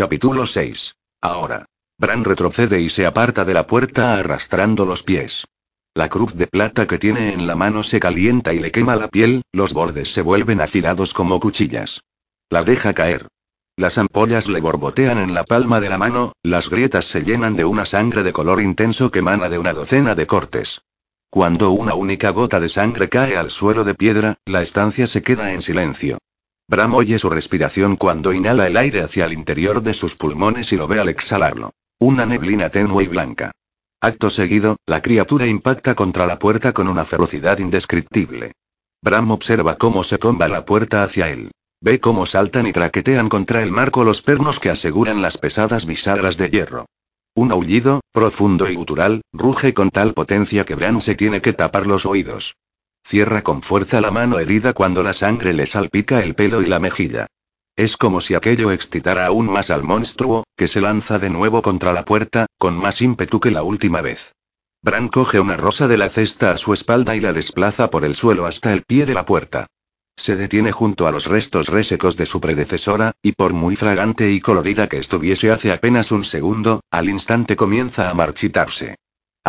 Capítulo 6. Ahora. Bran retrocede y se aparta de la puerta arrastrando los pies. La cruz de plata que tiene en la mano se calienta y le quema la piel, los bordes se vuelven afilados como cuchillas. La deja caer. Las ampollas le borbotean en la palma de la mano, las grietas se llenan de una sangre de color intenso que emana de una docena de cortes. Cuando una única gota de sangre cae al suelo de piedra, la estancia se queda en silencio. Bram oye su respiración cuando inhala el aire hacia el interior de sus pulmones y lo ve al exhalarlo. Una neblina tenue y blanca. Acto seguido, la criatura impacta contra la puerta con una ferocidad indescriptible. Bram observa cómo se tumba la puerta hacia él. Ve cómo saltan y traquetean contra el marco los pernos que aseguran las pesadas bisagras de hierro. Un aullido, profundo y gutural, ruge con tal potencia que Bram se tiene que tapar los oídos. Cierra con fuerza la mano herida cuando la sangre le salpica el pelo y la mejilla. Es como si aquello excitara aún más al monstruo, que se lanza de nuevo contra la puerta, con más ímpetu que la última vez. Bran coge una rosa de la cesta a su espalda y la desplaza por el suelo hasta el pie de la puerta. Se detiene junto a los restos resecos de su predecesora, y por muy fragante y colorida que estuviese hace apenas un segundo, al instante comienza a marchitarse.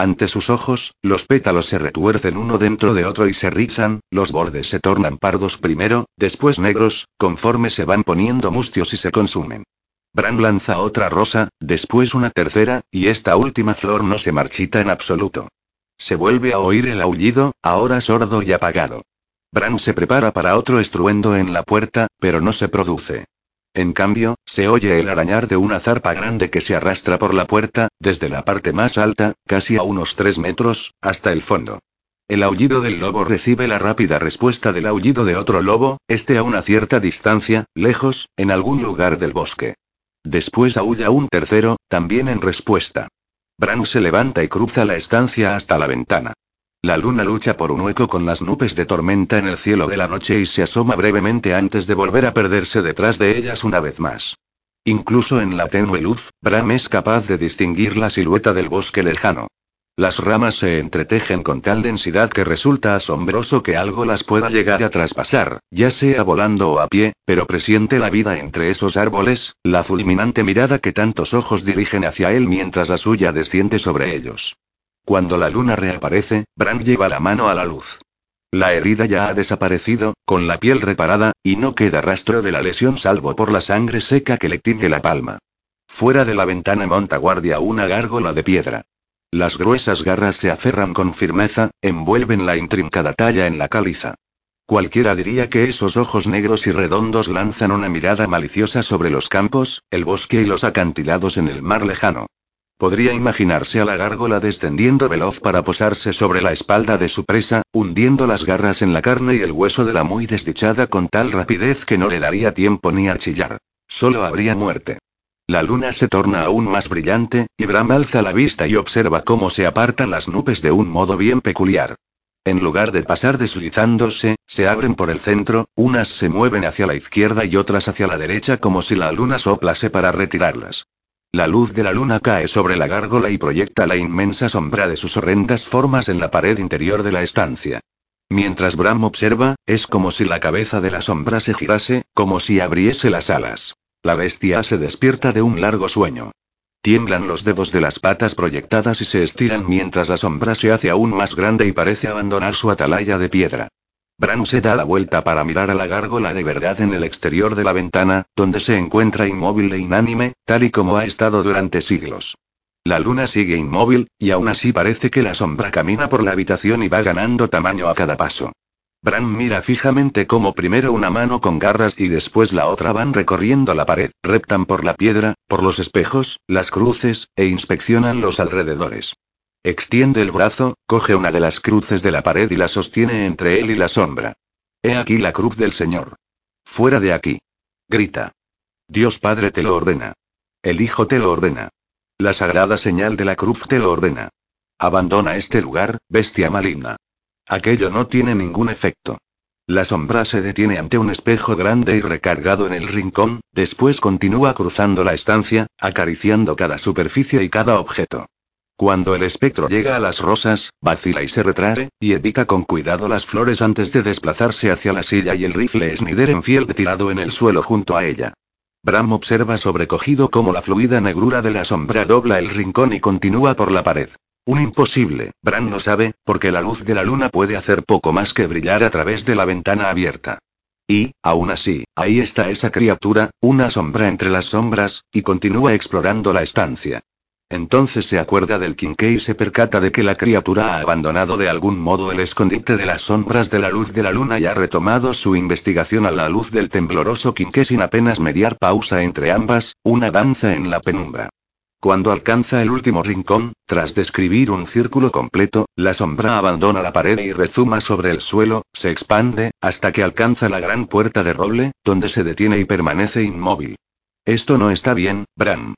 Ante sus ojos, los pétalos se retuercen uno dentro de otro y se rizan, los bordes se tornan pardos primero, después negros, conforme se van poniendo mustios y se consumen. Bran lanza otra rosa, después una tercera, y esta última flor no se marchita en absoluto. Se vuelve a oír el aullido, ahora sordo y apagado. Bran se prepara para otro estruendo en la puerta, pero no se produce. En cambio, se oye el arañar de una zarpa grande que se arrastra por la puerta, desde la parte más alta, casi a unos tres metros, hasta el fondo. El aullido del lobo recibe la rápida respuesta del aullido de otro lobo, este a una cierta distancia, lejos, en algún lugar del bosque. Después aúlla un tercero, también en respuesta. Bran se levanta y cruza la estancia hasta la ventana. La luna lucha por un hueco con las nubes de tormenta en el cielo de la noche y se asoma brevemente antes de volver a perderse detrás de ellas una vez más. Incluso en la tenue luz, Bram es capaz de distinguir la silueta del bosque lejano. Las ramas se entretejen con tal densidad que resulta asombroso que algo las pueda llegar a traspasar, ya sea volando o a pie, pero presiente la vida entre esos árboles, la fulminante mirada que tantos ojos dirigen hacia él mientras la suya desciende sobre ellos. Cuando la luna reaparece, Bran lleva la mano a la luz. La herida ya ha desaparecido, con la piel reparada, y no queda rastro de la lesión salvo por la sangre seca que le tiñe la palma. Fuera de la ventana monta guardia una gárgola de piedra. Las gruesas garras se aferran con firmeza, envuelven la intrincada talla en la caliza. Cualquiera diría que esos ojos negros y redondos lanzan una mirada maliciosa sobre los campos, el bosque y los acantilados en el mar lejano. Podría imaginarse a la gárgola descendiendo veloz para posarse sobre la espalda de su presa, hundiendo las garras en la carne y el hueso de la muy desdichada con tal rapidez que no le daría tiempo ni a chillar. Solo habría muerte. La luna se torna aún más brillante, y Bram alza la vista y observa cómo se apartan las nubes de un modo bien peculiar. En lugar de pasar deslizándose, se abren por el centro, unas se mueven hacia la izquierda y otras hacia la derecha como si la luna soplase para retirarlas. La luz de la luna cae sobre la gárgola y proyecta la inmensa sombra de sus horrendas formas en la pared interior de la estancia. Mientras Bram observa, es como si la cabeza de la sombra se girase, como si abriese las alas. La bestia se despierta de un largo sueño. Tiemblan los dedos de las patas proyectadas y se estiran mientras la sombra se hace aún más grande y parece abandonar su atalaya de piedra. Bran se da la vuelta para mirar a la gárgola de verdad en el exterior de la ventana, donde se encuentra inmóvil e inánime, tal y como ha estado durante siglos. La luna sigue inmóvil, y aún así parece que la sombra camina por la habitación y va ganando tamaño a cada paso. Bran mira fijamente cómo primero una mano con garras y después la otra van recorriendo la pared, reptan por la piedra, por los espejos, las cruces, e inspeccionan los alrededores. Extiende el brazo, coge una de las cruces de la pared y la sostiene entre él y la sombra. He aquí la cruz del Señor. Fuera de aquí. Grita. Dios Padre te lo ordena. El Hijo te lo ordena. La sagrada señal de la cruz te lo ordena. Abandona este lugar, bestia maligna. Aquello no tiene ningún efecto. La sombra se detiene ante un espejo grande y recargado en el rincón, después continúa cruzando la estancia, acariciando cada superficie y cada objeto. Cuando el espectro llega a las rosas, vacila y se retrae, y evita con cuidado las flores antes de desplazarse hacia la silla y el rifle Snider en fiel tirado en el suelo junto a ella. Bram observa sobrecogido cómo la fluida negrura de la sombra dobla el rincón y continúa por la pared. Un imposible, Bran lo sabe, porque la luz de la luna puede hacer poco más que brillar a través de la ventana abierta. Y, aún así, ahí está esa criatura, una sombra entre las sombras, y continúa explorando la estancia. Entonces se acuerda del Kinke y se percata de que la criatura ha abandonado de algún modo el escondite de las sombras de la luz de la luna y ha retomado su investigación a la luz del tembloroso Kinke sin apenas mediar pausa entre ambas, una danza en la penumbra. Cuando alcanza el último rincón, tras describir un círculo completo, la sombra abandona la pared y rezuma sobre el suelo, se expande, hasta que alcanza la gran puerta de roble, donde se detiene y permanece inmóvil. Esto no está bien, Bran.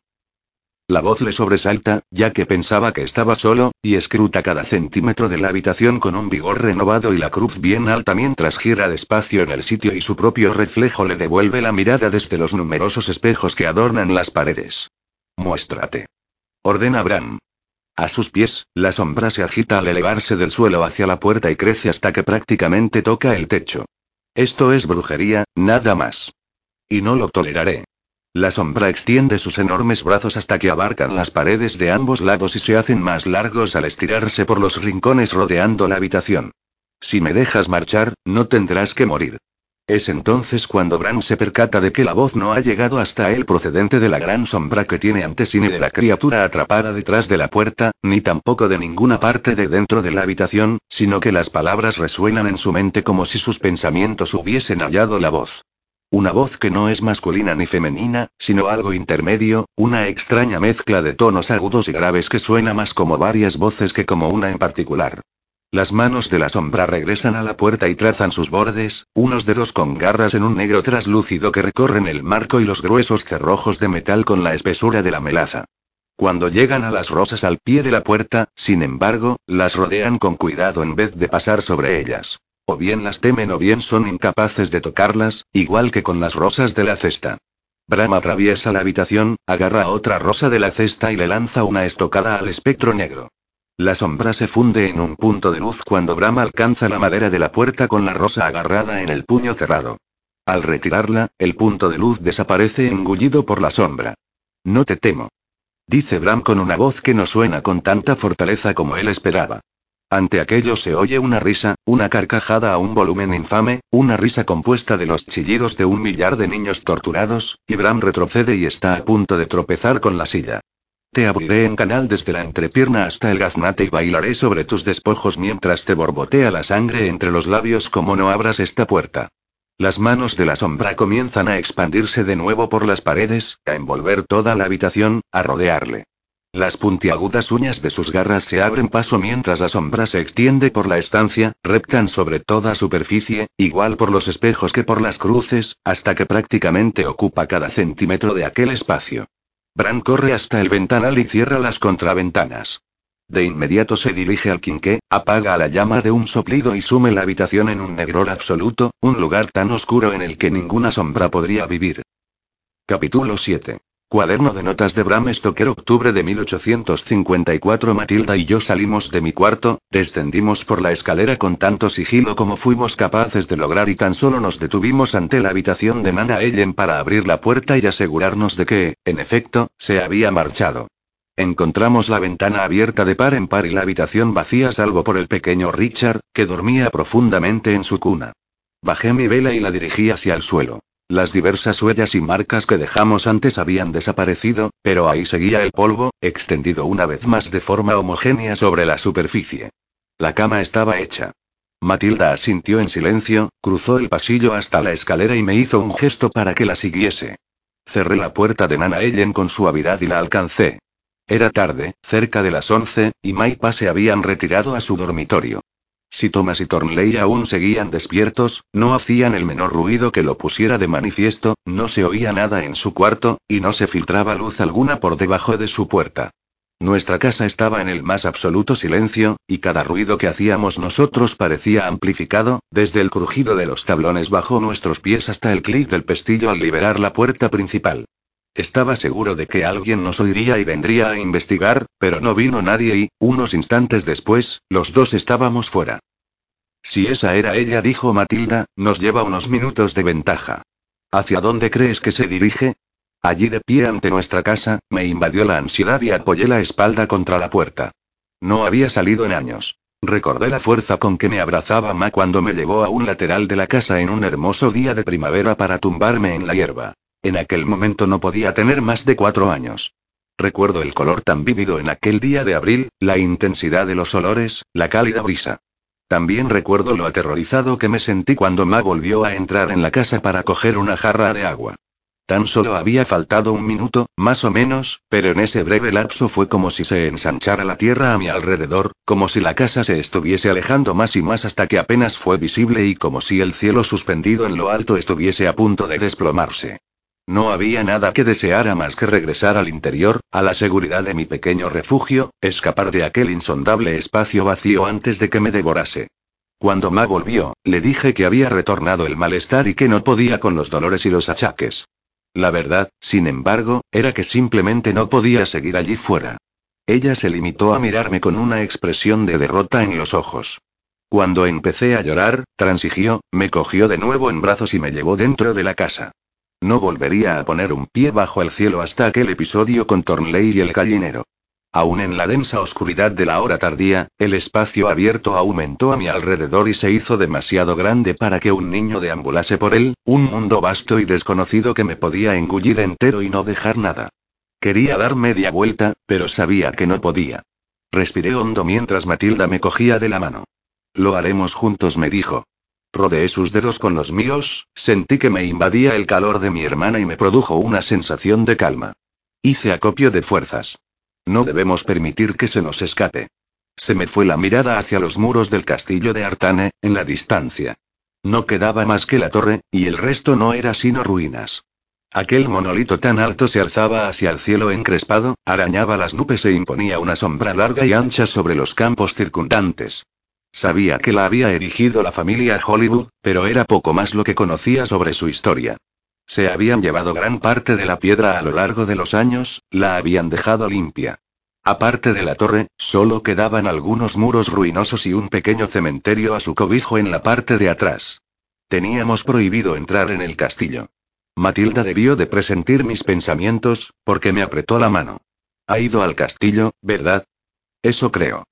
La voz le sobresalta, ya que pensaba que estaba solo, y escruta cada centímetro de la habitación con un vigor renovado y la cruz bien alta mientras gira despacio en el sitio y su propio reflejo le devuelve la mirada desde los numerosos espejos que adornan las paredes. Muéstrate. Ordena Bran. A sus pies, la sombra se agita al elevarse del suelo hacia la puerta y crece hasta que prácticamente toca el techo. Esto es brujería, nada más. Y no lo toleraré. La sombra extiende sus enormes brazos hasta que abarcan las paredes de ambos lados y se hacen más largos al estirarse por los rincones rodeando la habitación. Si me dejas marchar, no tendrás que morir. Es entonces cuando Bran se percata de que la voz no ha llegado hasta él procedente de la gran sombra que tiene ante sí ni de la criatura atrapada detrás de la puerta, ni tampoco de ninguna parte de dentro de la habitación, sino que las palabras resuenan en su mente como si sus pensamientos hubiesen hallado la voz. Una voz que no es masculina ni femenina, sino algo intermedio, una extraña mezcla de tonos agudos y graves que suena más como varias voces que como una en particular. Las manos de la sombra regresan a la puerta y trazan sus bordes, unos dedos con garras en un negro traslúcido que recorren el marco y los gruesos cerrojos de metal con la espesura de la melaza. Cuando llegan a las rosas al pie de la puerta, sin embargo, las rodean con cuidado en vez de pasar sobre ellas. O bien las temen o bien son incapaces de tocarlas, igual que con las rosas de la cesta. Bram atraviesa la habitación, agarra otra rosa de la cesta y le lanza una estocada al espectro negro. La sombra se funde en un punto de luz cuando Bram alcanza la madera de la puerta con la rosa agarrada en el puño cerrado. Al retirarla, el punto de luz desaparece engullido por la sombra. No te temo. Dice Bram con una voz que no suena con tanta fortaleza como él esperaba. Ante aquello se oye una risa, una carcajada a un volumen infame, una risa compuesta de los chillidos de un millar de niños torturados, y Bram retrocede y está a punto de tropezar con la silla. Te abriré en canal desde la entrepierna hasta el gaznate y bailaré sobre tus despojos mientras te borbotea la sangre entre los labios como no abras esta puerta. Las manos de la sombra comienzan a expandirse de nuevo por las paredes, a envolver toda la habitación, a rodearle. Las puntiagudas uñas de sus garras se abren paso mientras la sombra se extiende por la estancia, reptan sobre toda superficie, igual por los espejos que por las cruces, hasta que prácticamente ocupa cada centímetro de aquel espacio. Bran corre hasta el ventanal y cierra las contraventanas. De inmediato se dirige al quinqué, apaga la llama de un soplido y sume la habitación en un negror absoluto, un lugar tan oscuro en el que ninguna sombra podría vivir. Capítulo 7. Cuaderno de notas de Bram Stoker Octubre de 1854 Matilda y yo salimos de mi cuarto, descendimos por la escalera con tanto sigilo como fuimos capaces de lograr y tan solo nos detuvimos ante la habitación de Nana Ellen para abrir la puerta y asegurarnos de que, en efecto, se había marchado. Encontramos la ventana abierta de par en par y la habitación vacía salvo por el pequeño Richard, que dormía profundamente en su cuna. Bajé mi vela y la dirigí hacia el suelo. Las diversas huellas y marcas que dejamos antes habían desaparecido, pero ahí seguía el polvo, extendido una vez más de forma homogénea sobre la superficie. La cama estaba hecha. Matilda asintió en silencio, cruzó el pasillo hasta la escalera y me hizo un gesto para que la siguiese. Cerré la puerta de Nana Ellen con suavidad y la alcancé. Era tarde, cerca de las once, y Maipa se habían retirado a su dormitorio. Si Thomas y Thornley aún seguían despiertos, no hacían el menor ruido que lo pusiera de manifiesto, no se oía nada en su cuarto, y no se filtraba luz alguna por debajo de su puerta. Nuestra casa estaba en el más absoluto silencio, y cada ruido que hacíamos nosotros parecía amplificado, desde el crujido de los tablones bajo nuestros pies hasta el clic del pestillo al liberar la puerta principal. Estaba seguro de que alguien nos oiría y vendría a investigar, pero no vino nadie y, unos instantes después, los dos estábamos fuera. Si esa era ella, dijo Matilda, nos lleva unos minutos de ventaja. ¿Hacia dónde crees que se dirige? Allí de pie ante nuestra casa, me invadió la ansiedad y apoyé la espalda contra la puerta. No había salido en años. Recordé la fuerza con que me abrazaba Ma cuando me llevó a un lateral de la casa en un hermoso día de primavera para tumbarme en la hierba. En aquel momento no podía tener más de cuatro años. Recuerdo el color tan vívido en aquel día de abril, la intensidad de los olores, la cálida brisa. También recuerdo lo aterrorizado que me sentí cuando Ma volvió a entrar en la casa para coger una jarra de agua. Tan solo había faltado un minuto, más o menos, pero en ese breve lapso fue como si se ensanchara la tierra a mi alrededor, como si la casa se estuviese alejando más y más hasta que apenas fue visible y como si el cielo suspendido en lo alto estuviese a punto de desplomarse. No había nada que deseara más que regresar al interior, a la seguridad de mi pequeño refugio, escapar de aquel insondable espacio vacío antes de que me devorase. Cuando Ma volvió, le dije que había retornado el malestar y que no podía con los dolores y los achaques. La verdad, sin embargo, era que simplemente no podía seguir allí fuera. Ella se limitó a mirarme con una expresión de derrota en los ojos. Cuando empecé a llorar, transigió, me cogió de nuevo en brazos y me llevó dentro de la casa. No volvería a poner un pie bajo el cielo hasta aquel episodio con Tornley y el gallinero. Aún en la densa oscuridad de la hora tardía, el espacio abierto aumentó a mi alrededor y se hizo demasiado grande para que un niño deambulase por él, un mundo vasto y desconocido que me podía engullir entero y no dejar nada. Quería dar media vuelta, pero sabía que no podía. Respiré hondo mientras Matilda me cogía de la mano. Lo haremos juntos, me dijo. Rodeé sus dedos con los míos, sentí que me invadía el calor de mi hermana y me produjo una sensación de calma. Hice acopio de fuerzas. No debemos permitir que se nos escape. Se me fue la mirada hacia los muros del castillo de Artane, en la distancia. No quedaba más que la torre, y el resto no era sino ruinas. Aquel monolito tan alto se alzaba hacia el cielo encrespado, arañaba las nubes e imponía una sombra larga y ancha sobre los campos circundantes. Sabía que la había erigido la familia Hollywood, pero era poco más lo que conocía sobre su historia. Se habían llevado gran parte de la piedra a lo largo de los años, la habían dejado limpia. Aparte de la torre, solo quedaban algunos muros ruinosos y un pequeño cementerio a su cobijo en la parte de atrás. Teníamos prohibido entrar en el castillo. Matilda debió de presentir mis pensamientos, porque me apretó la mano. Ha ido al castillo, ¿verdad? Eso creo.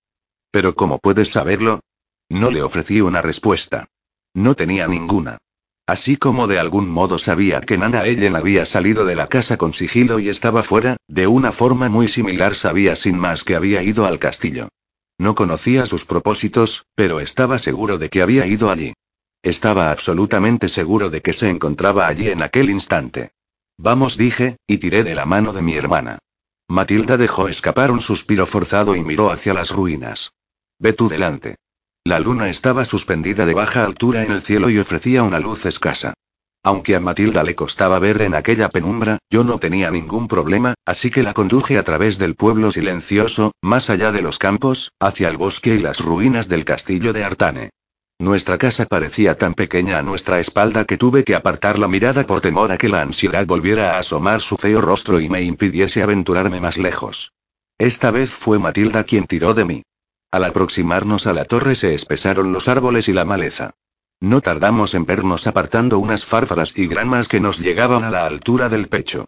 Pero ¿cómo puedes saberlo? No le ofrecí una respuesta. No tenía ninguna. Así como de algún modo sabía que Nana Ellen había salido de la casa con sigilo y estaba fuera, de una forma muy similar sabía sin más que había ido al castillo. No conocía sus propósitos, pero estaba seguro de que había ido allí. Estaba absolutamente seguro de que se encontraba allí en aquel instante. Vamos, dije, y tiré de la mano de mi hermana. Matilda dejó escapar un suspiro forzado y miró hacia las ruinas. Ve tú delante. La luna estaba suspendida de baja altura en el cielo y ofrecía una luz escasa. Aunque a Matilda le costaba ver en aquella penumbra, yo no tenía ningún problema, así que la conduje a través del pueblo silencioso, más allá de los campos, hacia el bosque y las ruinas del castillo de Artane. Nuestra casa parecía tan pequeña a nuestra espalda que tuve que apartar la mirada por temor a que la ansiedad volviera a asomar su feo rostro y me impidiese aventurarme más lejos. Esta vez fue Matilda quien tiró de mí. Al aproximarnos a la torre se espesaron los árboles y la maleza. No tardamos en vernos apartando unas fárfaras y gramas que nos llegaban a la altura del pecho.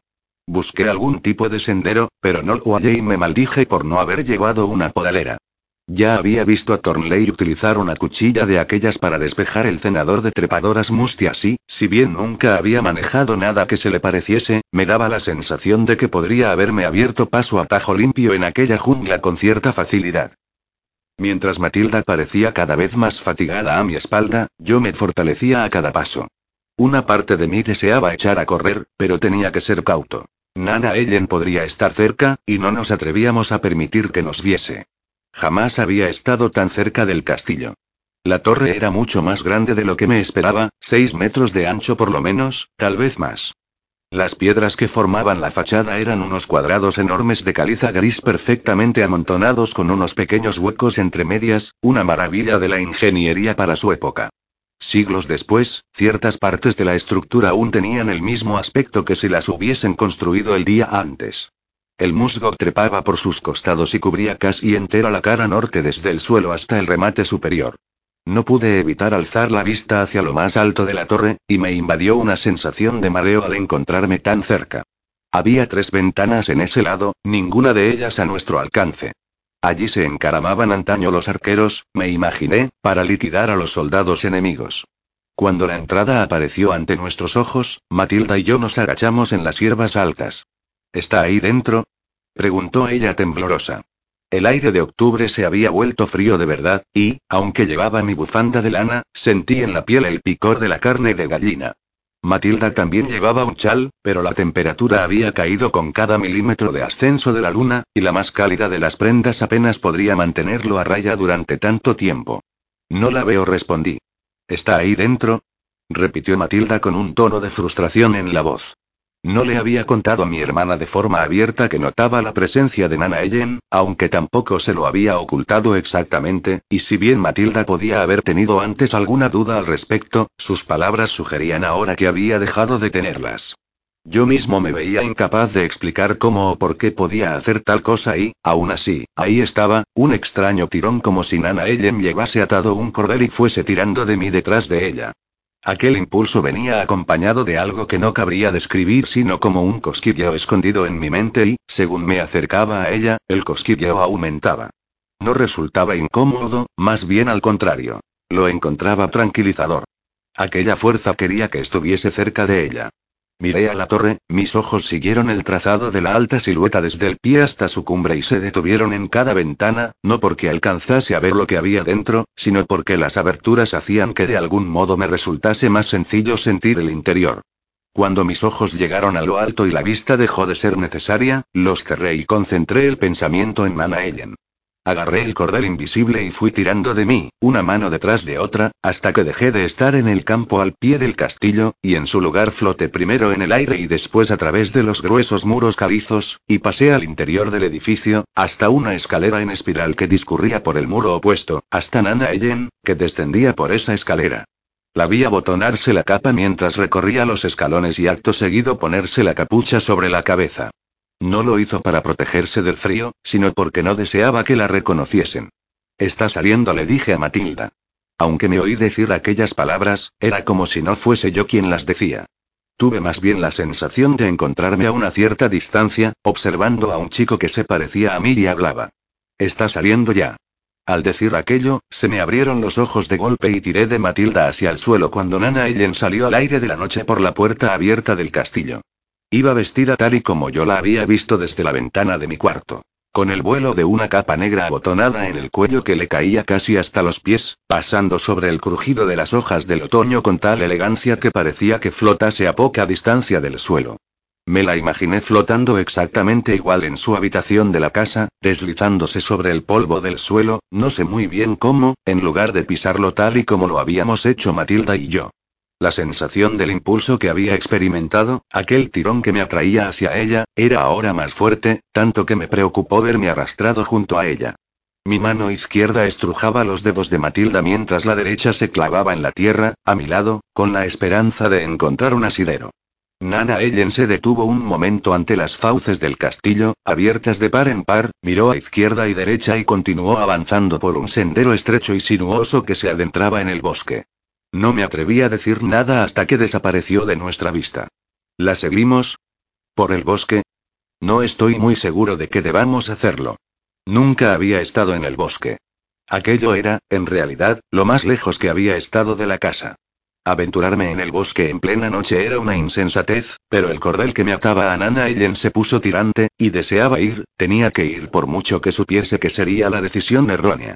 Busqué algún tipo de sendero, pero no lo hallé y me maldije por no haber llevado una podalera. Ya había visto a Thornley utilizar una cuchilla de aquellas para despejar el cenador de trepadoras mustias y, si bien nunca había manejado nada que se le pareciese, me daba la sensación de que podría haberme abierto paso a tajo limpio en aquella jungla con cierta facilidad. Mientras Matilda parecía cada vez más fatigada a mi espalda, yo me fortalecía a cada paso. Una parte de mí deseaba echar a correr, pero tenía que ser cauto. Nana Ellen podría estar cerca, y no nos atrevíamos a permitir que nos viese. Jamás había estado tan cerca del castillo. La torre era mucho más grande de lo que me esperaba, seis metros de ancho por lo menos, tal vez más. Las piedras que formaban la fachada eran unos cuadrados enormes de caliza gris perfectamente amontonados con unos pequeños huecos entre medias, una maravilla de la ingeniería para su época. Siglos después, ciertas partes de la estructura aún tenían el mismo aspecto que si las hubiesen construido el día antes. El musgo trepaba por sus costados y cubría casi entera la cara norte desde el suelo hasta el remate superior. No pude evitar alzar la vista hacia lo más alto de la torre, y me invadió una sensación de mareo al encontrarme tan cerca. Había tres ventanas en ese lado, ninguna de ellas a nuestro alcance. Allí se encaramaban antaño los arqueros, me imaginé, para liquidar a los soldados enemigos. Cuando la entrada apareció ante nuestros ojos, Matilda y yo nos agachamos en las hierbas altas. ¿Está ahí dentro? preguntó ella temblorosa. El aire de octubre se había vuelto frío de verdad, y, aunque llevaba mi bufanda de lana, sentí en la piel el picor de la carne de gallina. Matilda también llevaba un chal, pero la temperatura había caído con cada milímetro de ascenso de la luna, y la más cálida de las prendas apenas podría mantenerlo a raya durante tanto tiempo. No la veo, respondí. ¿Está ahí dentro? repitió Matilda con un tono de frustración en la voz. No le había contado a mi hermana de forma abierta que notaba la presencia de Nana Ellen, aunque tampoco se lo había ocultado exactamente, y si bien Matilda podía haber tenido antes alguna duda al respecto, sus palabras sugerían ahora que había dejado de tenerlas. Yo mismo me veía incapaz de explicar cómo o por qué podía hacer tal cosa y, aún así, ahí estaba, un extraño tirón como si Nana Ellen llevase atado un cordel y fuese tirando de mí detrás de ella. Aquel impulso venía acompañado de algo que no cabría describir sino como un cosquilleo escondido en mi mente y, según me acercaba a ella, el cosquilleo aumentaba. No resultaba incómodo, más bien al contrario. Lo encontraba tranquilizador. Aquella fuerza quería que estuviese cerca de ella. Miré a la torre, mis ojos siguieron el trazado de la alta silueta desde el pie hasta su cumbre y se detuvieron en cada ventana, no porque alcanzase a ver lo que había dentro, sino porque las aberturas hacían que de algún modo me resultase más sencillo sentir el interior. Cuando mis ojos llegaron a lo alto y la vista dejó de ser necesaria, los cerré y concentré el pensamiento en Mana Ellen. Agarré el cordel invisible y fui tirando de mí, una mano detrás de otra, hasta que dejé de estar en el campo al pie del castillo, y en su lugar floté primero en el aire y después a través de los gruesos muros calizos, y pasé al interior del edificio, hasta una escalera en espiral que discurría por el muro opuesto, hasta Nana Ellen, que descendía por esa escalera. La vi abotonarse la capa mientras recorría los escalones y acto seguido ponerse la capucha sobre la cabeza. No lo hizo para protegerse del frío, sino porque no deseaba que la reconociesen. Está saliendo, le dije a Matilda. Aunque me oí decir aquellas palabras, era como si no fuese yo quien las decía. Tuve más bien la sensación de encontrarme a una cierta distancia, observando a un chico que se parecía a mí y hablaba. Está saliendo ya. Al decir aquello, se me abrieron los ojos de golpe y tiré de Matilda hacia el suelo cuando Nana Ellen salió al aire de la noche por la puerta abierta del castillo. Iba vestida tal y como yo la había visto desde la ventana de mi cuarto. Con el vuelo de una capa negra abotonada en el cuello que le caía casi hasta los pies, pasando sobre el crujido de las hojas del otoño con tal elegancia que parecía que flotase a poca distancia del suelo. Me la imaginé flotando exactamente igual en su habitación de la casa, deslizándose sobre el polvo del suelo, no sé muy bien cómo, en lugar de pisarlo tal y como lo habíamos hecho Matilda y yo. La sensación del impulso que había experimentado, aquel tirón que me atraía hacia ella, era ahora más fuerte, tanto que me preocupó verme arrastrado junto a ella. Mi mano izquierda estrujaba los dedos de Matilda mientras la derecha se clavaba en la tierra, a mi lado, con la esperanza de encontrar un asidero. Nana Ellen se detuvo un momento ante las fauces del castillo, abiertas de par en par, miró a izquierda y derecha y continuó avanzando por un sendero estrecho y sinuoso que se adentraba en el bosque. No me atreví a decir nada hasta que desapareció de nuestra vista. ¿La seguimos? ¿Por el bosque? No estoy muy seguro de que debamos hacerlo. Nunca había estado en el bosque. Aquello era, en realidad, lo más lejos que había estado de la casa. Aventurarme en el bosque en plena noche era una insensatez, pero el cordel que me ataba a Nana Ellen se puso tirante, y deseaba ir, tenía que ir por mucho que supiese que sería la decisión errónea.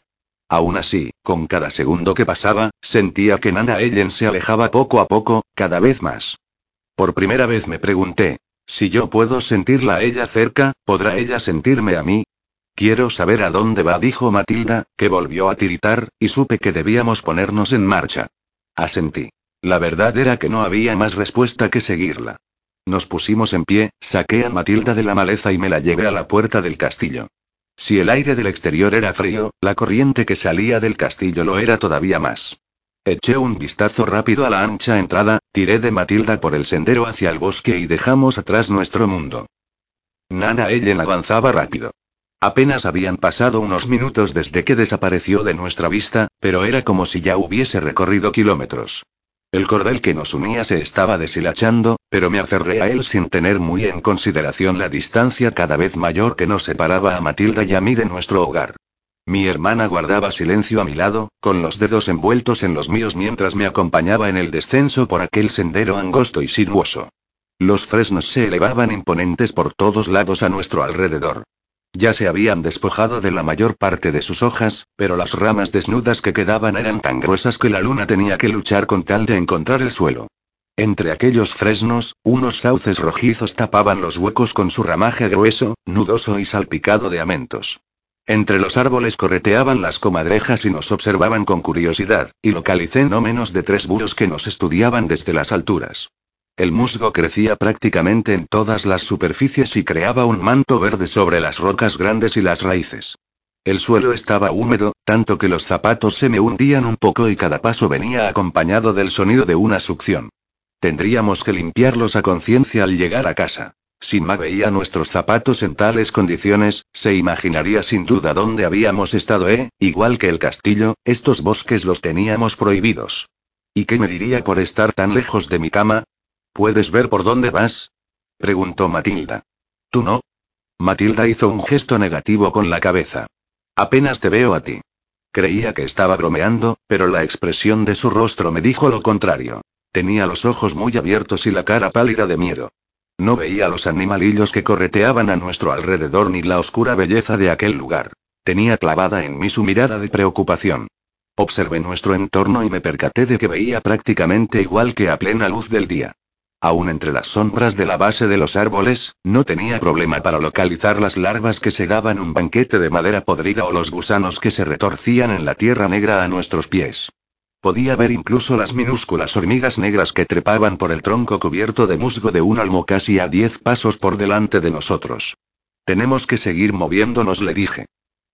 Aún así, con cada segundo que pasaba, sentía que Nana Ellen se alejaba poco a poco, cada vez más. Por primera vez me pregunté, si yo puedo sentirla a ella cerca, ¿podrá ella sentirme a mí? Quiero saber a dónde va, dijo Matilda, que volvió a tiritar, y supe que debíamos ponernos en marcha. Asentí. La verdad era que no había más respuesta que seguirla. Nos pusimos en pie, saqué a Matilda de la maleza y me la llevé a la puerta del castillo. Si el aire del exterior era frío, la corriente que salía del castillo lo era todavía más. Eché un vistazo rápido a la ancha entrada, tiré de Matilda por el sendero hacia el bosque y dejamos atrás nuestro mundo. Nana Ellen avanzaba rápido. Apenas habían pasado unos minutos desde que desapareció de nuestra vista, pero era como si ya hubiese recorrido kilómetros. El cordel que nos unía se estaba deshilachando, pero me aferré a él sin tener muy en consideración la distancia cada vez mayor que nos separaba a Matilda y a mí de nuestro hogar. Mi hermana guardaba silencio a mi lado, con los dedos envueltos en los míos mientras me acompañaba en el descenso por aquel sendero angosto y sinuoso. Los fresnos se elevaban imponentes por todos lados a nuestro alrededor. Ya se habían despojado de la mayor parte de sus hojas, pero las ramas desnudas que quedaban eran tan gruesas que la luna tenía que luchar con tal de encontrar el suelo. Entre aquellos fresnos, unos sauces rojizos tapaban los huecos con su ramaje grueso, nudoso y salpicado de amentos. Entre los árboles correteaban las comadrejas y nos observaban con curiosidad, y localicé no menos de tres búhos que nos estudiaban desde las alturas. El musgo crecía prácticamente en todas las superficies y creaba un manto verde sobre las rocas grandes y las raíces. El suelo estaba húmedo, tanto que los zapatos se me hundían un poco y cada paso venía acompañado del sonido de una succión. Tendríamos que limpiarlos a conciencia al llegar a casa. Si Ma veía nuestros zapatos en tales condiciones, se imaginaría sin duda dónde habíamos estado, ¿eh? Igual que el castillo, estos bosques los teníamos prohibidos. ¿Y qué me diría por estar tan lejos de mi cama? ¿Puedes ver por dónde vas? preguntó Matilda. ¿Tú no? Matilda hizo un gesto negativo con la cabeza. Apenas te veo a ti. Creía que estaba bromeando, pero la expresión de su rostro me dijo lo contrario. Tenía los ojos muy abiertos y la cara pálida de miedo. No veía los animalillos que correteaban a nuestro alrededor ni la oscura belleza de aquel lugar. Tenía clavada en mí su mirada de preocupación. Observé nuestro entorno y me percaté de que veía prácticamente igual que a plena luz del día. Aún entre las sombras de la base de los árboles, no tenía problema para localizar las larvas que segaban un banquete de madera podrida o los gusanos que se retorcían en la tierra negra a nuestros pies. Podía ver incluso las minúsculas hormigas negras que trepaban por el tronco cubierto de musgo de un almo casi a diez pasos por delante de nosotros. Tenemos que seguir moviéndonos, le dije.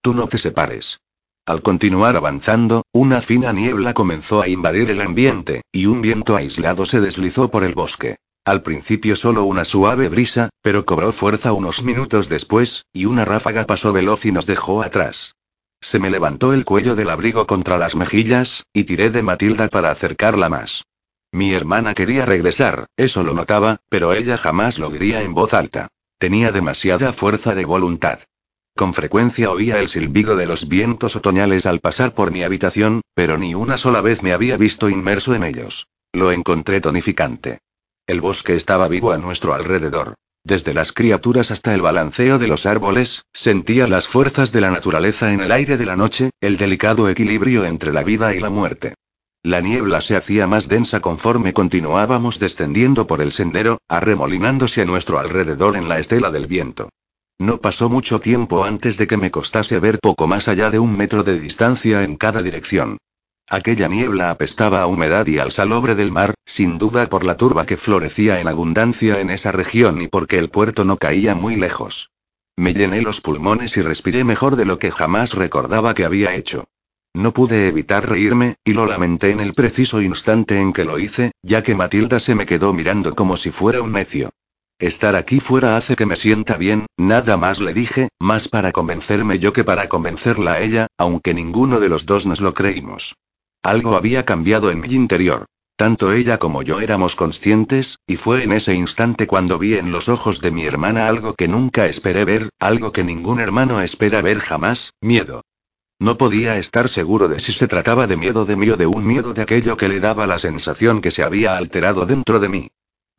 Tú no te separes. Al continuar avanzando, una fina niebla comenzó a invadir el ambiente, y un viento aislado se deslizó por el bosque. Al principio solo una suave brisa, pero cobró fuerza unos minutos después, y una ráfaga pasó veloz y nos dejó atrás. Se me levantó el cuello del abrigo contra las mejillas, y tiré de Matilda para acercarla más. Mi hermana quería regresar, eso lo notaba, pero ella jamás lo diría en voz alta. Tenía demasiada fuerza de voluntad. Con frecuencia oía el silbido de los vientos otoñales al pasar por mi habitación, pero ni una sola vez me había visto inmerso en ellos. Lo encontré tonificante. El bosque estaba vivo a nuestro alrededor. Desde las criaturas hasta el balanceo de los árboles, sentía las fuerzas de la naturaleza en el aire de la noche, el delicado equilibrio entre la vida y la muerte. La niebla se hacía más densa conforme continuábamos descendiendo por el sendero, arremolinándose a nuestro alrededor en la estela del viento. No pasó mucho tiempo antes de que me costase ver poco más allá de un metro de distancia en cada dirección. Aquella niebla apestaba a humedad y al salobre del mar, sin duda por la turba que florecía en abundancia en esa región y porque el puerto no caía muy lejos. Me llené los pulmones y respiré mejor de lo que jamás recordaba que había hecho. No pude evitar reírme, y lo lamenté en el preciso instante en que lo hice, ya que Matilda se me quedó mirando como si fuera un necio. Estar aquí fuera hace que me sienta bien, nada más le dije, más para convencerme yo que para convencerla a ella, aunque ninguno de los dos nos lo creímos. Algo había cambiado en mi interior. Tanto ella como yo éramos conscientes, y fue en ese instante cuando vi en los ojos de mi hermana algo que nunca esperé ver, algo que ningún hermano espera ver jamás, miedo. No podía estar seguro de si se trataba de miedo de mí o de un miedo de aquello que le daba la sensación que se había alterado dentro de mí.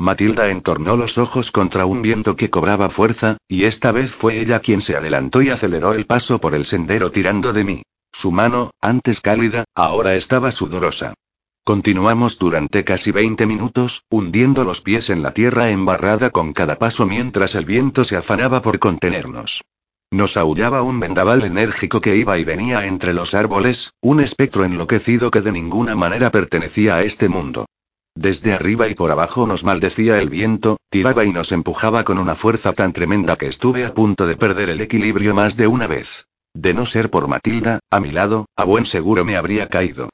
Matilda entornó los ojos contra un viento que cobraba fuerza, y esta vez fue ella quien se adelantó y aceleró el paso por el sendero tirando de mí. Su mano, antes cálida, ahora estaba sudorosa. Continuamos durante casi 20 minutos, hundiendo los pies en la tierra embarrada con cada paso mientras el viento se afanaba por contenernos. Nos aullaba un vendaval enérgico que iba y venía entre los árboles, un espectro enloquecido que de ninguna manera pertenecía a este mundo. Desde arriba y por abajo nos maldecía el viento, tiraba y nos empujaba con una fuerza tan tremenda que estuve a punto de perder el equilibrio más de una vez. De no ser por Matilda, a mi lado, a buen seguro me habría caído.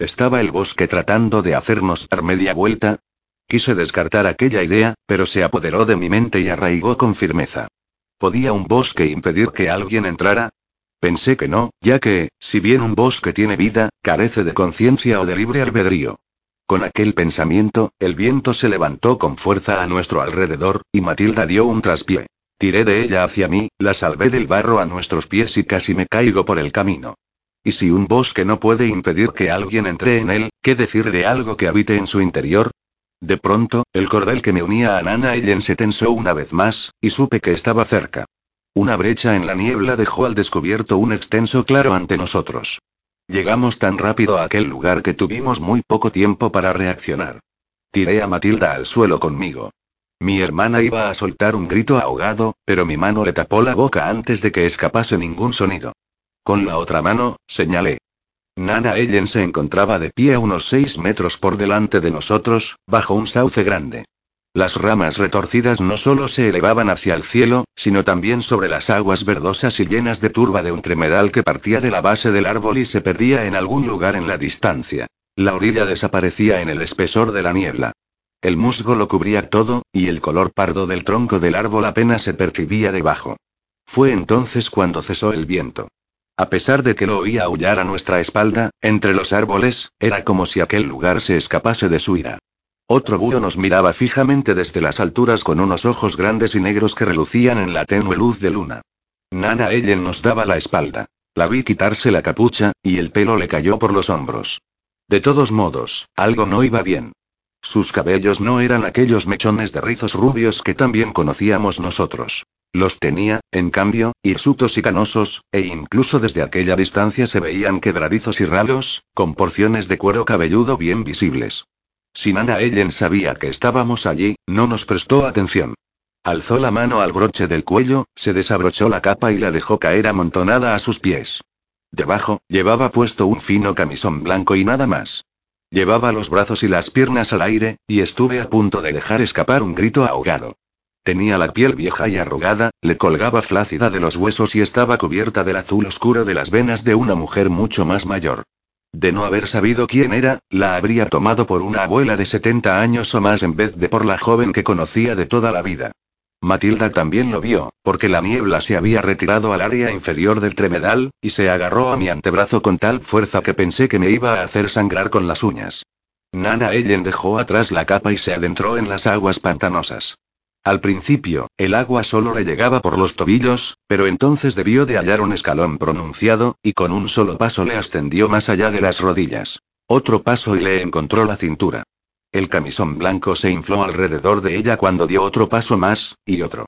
¿Estaba el bosque tratando de hacernos dar media vuelta? Quise descartar aquella idea, pero se apoderó de mi mente y arraigó con firmeza. ¿Podía un bosque impedir que alguien entrara? Pensé que no, ya que, si bien un bosque tiene vida, carece de conciencia o de libre albedrío. Con aquel pensamiento, el viento se levantó con fuerza a nuestro alrededor, y Matilda dio un traspié. Tiré de ella hacia mí, la salvé del barro a nuestros pies y casi me caigo por el camino. Y si un bosque no puede impedir que alguien entre en él, ¿qué decir de algo que habite en su interior? De pronto, el cordel que me unía a Nana Ellen se tensó una vez más, y supe que estaba cerca. Una brecha en la niebla dejó al descubierto un extenso claro ante nosotros. Llegamos tan rápido a aquel lugar que tuvimos muy poco tiempo para reaccionar. Tiré a Matilda al suelo conmigo. Mi hermana iba a soltar un grito ahogado, pero mi mano le tapó la boca antes de que escapase ningún sonido. Con la otra mano, señalé. Nana Ellen se encontraba de pie a unos seis metros por delante de nosotros, bajo un sauce grande. Las ramas retorcidas no solo se elevaban hacia el cielo, sino también sobre las aguas verdosas y llenas de turba de un tremedal que partía de la base del árbol y se perdía en algún lugar en la distancia. La orilla desaparecía en el espesor de la niebla. El musgo lo cubría todo, y el color pardo del tronco del árbol apenas se percibía debajo. Fue entonces cuando cesó el viento. A pesar de que lo oía aullar a nuestra espalda, entre los árboles, era como si aquel lugar se escapase de su ira. Otro búho nos miraba fijamente desde las alturas con unos ojos grandes y negros que relucían en la tenue luz de luna. Nana Ellen nos daba la espalda. La vi quitarse la capucha, y el pelo le cayó por los hombros. De todos modos, algo no iba bien. Sus cabellos no eran aquellos mechones de rizos rubios que también conocíamos nosotros. Los tenía, en cambio, hirsutos y canosos, e incluso desde aquella distancia se veían quebradizos y ralos, con porciones de cuero cabelludo bien visibles. Si Nana Ellen sabía que estábamos allí, no nos prestó atención. Alzó la mano al broche del cuello, se desabrochó la capa y la dejó caer amontonada a sus pies. Debajo, llevaba puesto un fino camisón blanco y nada más. Llevaba los brazos y las piernas al aire, y estuve a punto de dejar escapar un grito ahogado. Tenía la piel vieja y arrugada, le colgaba flácida de los huesos y estaba cubierta del azul oscuro de las venas de una mujer mucho más mayor. De no haber sabido quién era, la habría tomado por una abuela de 70 años o más en vez de por la joven que conocía de toda la vida. Matilda también lo vio, porque la niebla se había retirado al área inferior del tremedal, y se agarró a mi antebrazo con tal fuerza que pensé que me iba a hacer sangrar con las uñas. Nana Ellen dejó atrás la capa y se adentró en las aguas pantanosas. Al principio, el agua solo le llegaba por los tobillos, pero entonces debió de hallar un escalón pronunciado, y con un solo paso le ascendió más allá de las rodillas. Otro paso y le encontró la cintura. El camisón blanco se infló alrededor de ella cuando dio otro paso más, y otro.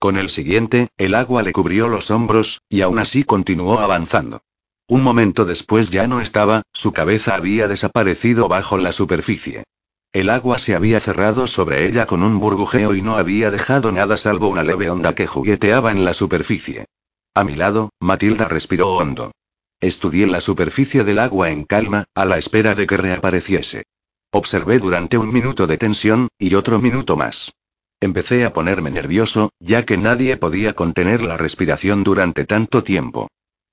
Con el siguiente, el agua le cubrió los hombros, y aún así continuó avanzando. Un momento después ya no estaba, su cabeza había desaparecido bajo la superficie. El agua se había cerrado sobre ella con un burbujeo y no había dejado nada salvo una leve onda que jugueteaba en la superficie. A mi lado, Matilda respiró hondo. Estudié la superficie del agua en calma, a la espera de que reapareciese. Observé durante un minuto de tensión, y otro minuto más. Empecé a ponerme nervioso, ya que nadie podía contener la respiración durante tanto tiempo.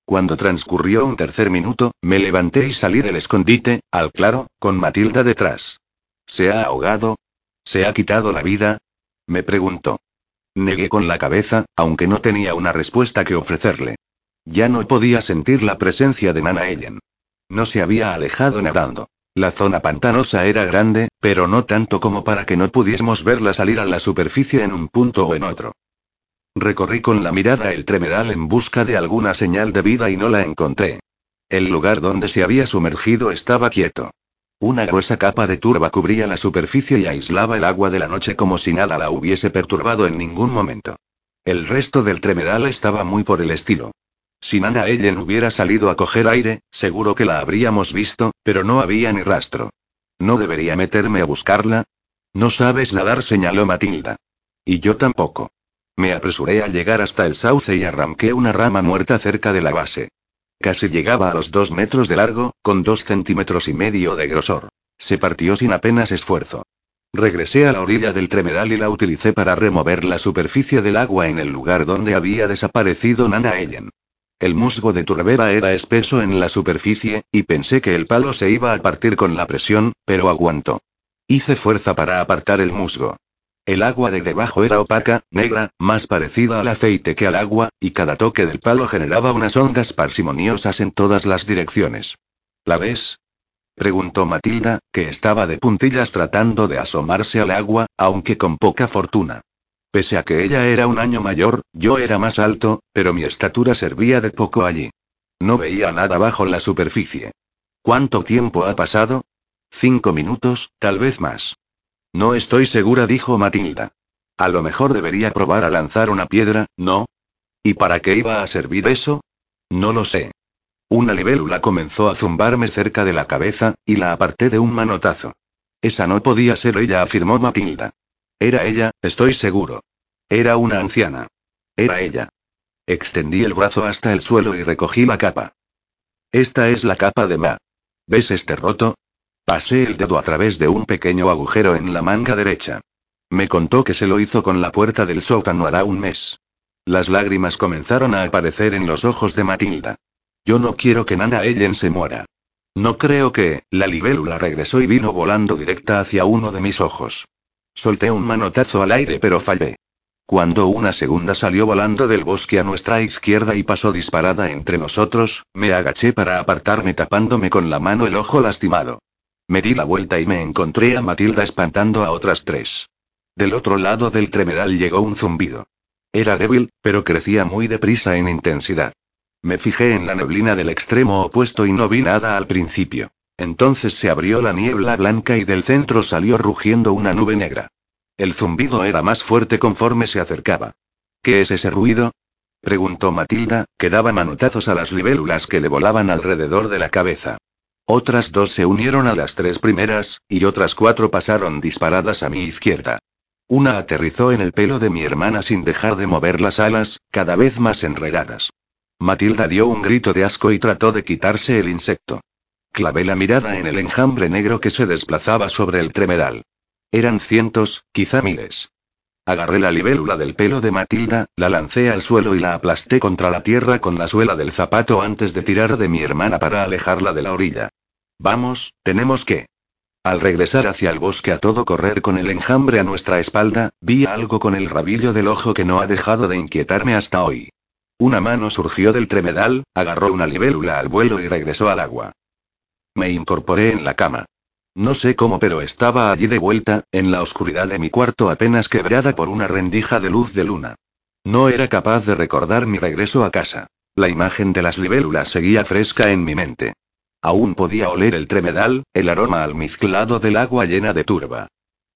Cuando transcurrió un tercer minuto, me levanté y salí del escondite, al claro, con Matilda detrás. ¿Se ha ahogado? ¿Se ha quitado la vida? Me preguntó. Negué con la cabeza, aunque no tenía una respuesta que ofrecerle. Ya no podía sentir la presencia de Nana Ellen. No se había alejado nadando. La zona pantanosa era grande, pero no tanto como para que no pudiésemos verla salir a la superficie en un punto o en otro. Recorrí con la mirada el tremedal en busca de alguna señal de vida y no la encontré. El lugar donde se había sumergido estaba quieto. Una gruesa capa de turba cubría la superficie y aislaba el agua de la noche como si nada la hubiese perturbado en ningún momento. El resto del tremedal estaba muy por el estilo. Si Nana Ellen hubiera salido a coger aire, seguro que la habríamos visto, pero no había ni rastro. ¿No debería meterme a buscarla? No sabes nadar, señaló Matilda. Y yo tampoco. Me apresuré a llegar hasta el sauce y arranqué una rama muerta cerca de la base. Casi llegaba a los dos metros de largo, con dos centímetros y medio de grosor. Se partió sin apenas esfuerzo. Regresé a la orilla del tremedal y la utilicé para remover la superficie del agua en el lugar donde había desaparecido Nana Ellen. El musgo de turbera era espeso en la superficie, y pensé que el palo se iba a partir con la presión, pero aguantó. Hice fuerza para apartar el musgo. El agua de debajo era opaca, negra, más parecida al aceite que al agua, y cada toque del palo generaba unas ondas parsimoniosas en todas las direcciones. ¿La ves? Preguntó Matilda, que estaba de puntillas tratando de asomarse al agua, aunque con poca fortuna. Pese a que ella era un año mayor, yo era más alto, pero mi estatura servía de poco allí. No veía nada bajo la superficie. ¿Cuánto tiempo ha pasado? Cinco minutos, tal vez más. No estoy segura, dijo Matilda. A lo mejor debería probar a lanzar una piedra, ¿no? ¿Y para qué iba a servir eso? No lo sé. Una libélula comenzó a zumbarme cerca de la cabeza, y la aparté de un manotazo. Esa no podía ser ella, afirmó Matilda. Era ella, estoy seguro. Era una anciana. Era ella. Extendí el brazo hasta el suelo y recogí la capa. Esta es la capa de Ma. ¿Ves este roto? Pasé el dedo a través de un pequeño agujero en la manga derecha. Me contó que se lo hizo con la puerta del sótano hará un mes. Las lágrimas comenzaron a aparecer en los ojos de Matilda. Yo no quiero que Nana Ellen se muera. No creo que, la libélula regresó y vino volando directa hacia uno de mis ojos. Solté un manotazo al aire pero fallé. Cuando una segunda salió volando del bosque a nuestra izquierda y pasó disparada entre nosotros, me agaché para apartarme tapándome con la mano el ojo lastimado. Me di la vuelta y me encontré a Matilda espantando a otras tres. Del otro lado del tremedal llegó un zumbido. Era débil, pero crecía muy deprisa en intensidad. Me fijé en la neblina del extremo opuesto y no vi nada al principio. Entonces se abrió la niebla blanca y del centro salió rugiendo una nube negra. El zumbido era más fuerte conforme se acercaba. ¿Qué es ese ruido? preguntó Matilda, que daba manotazos a las libélulas que le volaban alrededor de la cabeza. Otras dos se unieron a las tres primeras, y otras cuatro pasaron disparadas a mi izquierda. Una aterrizó en el pelo de mi hermana sin dejar de mover las alas, cada vez más enredadas. Matilda dio un grito de asco y trató de quitarse el insecto. Clavé la mirada en el enjambre negro que se desplazaba sobre el tremedal. Eran cientos, quizá miles. Agarré la libélula del pelo de Matilda, la lancé al suelo y la aplasté contra la tierra con la suela del zapato antes de tirar de mi hermana para alejarla de la orilla. Vamos, tenemos que. Al regresar hacia el bosque a todo correr con el enjambre a nuestra espalda, vi algo con el rabillo del ojo que no ha dejado de inquietarme hasta hoy. Una mano surgió del tremedal, agarró una libélula al vuelo y regresó al agua. Me incorporé en la cama. No sé cómo, pero estaba allí de vuelta, en la oscuridad de mi cuarto apenas quebrada por una rendija de luz de luna. No era capaz de recordar mi regreso a casa. La imagen de las libélulas seguía fresca en mi mente. Aún podía oler el tremedal, el aroma almizclado del agua llena de turba.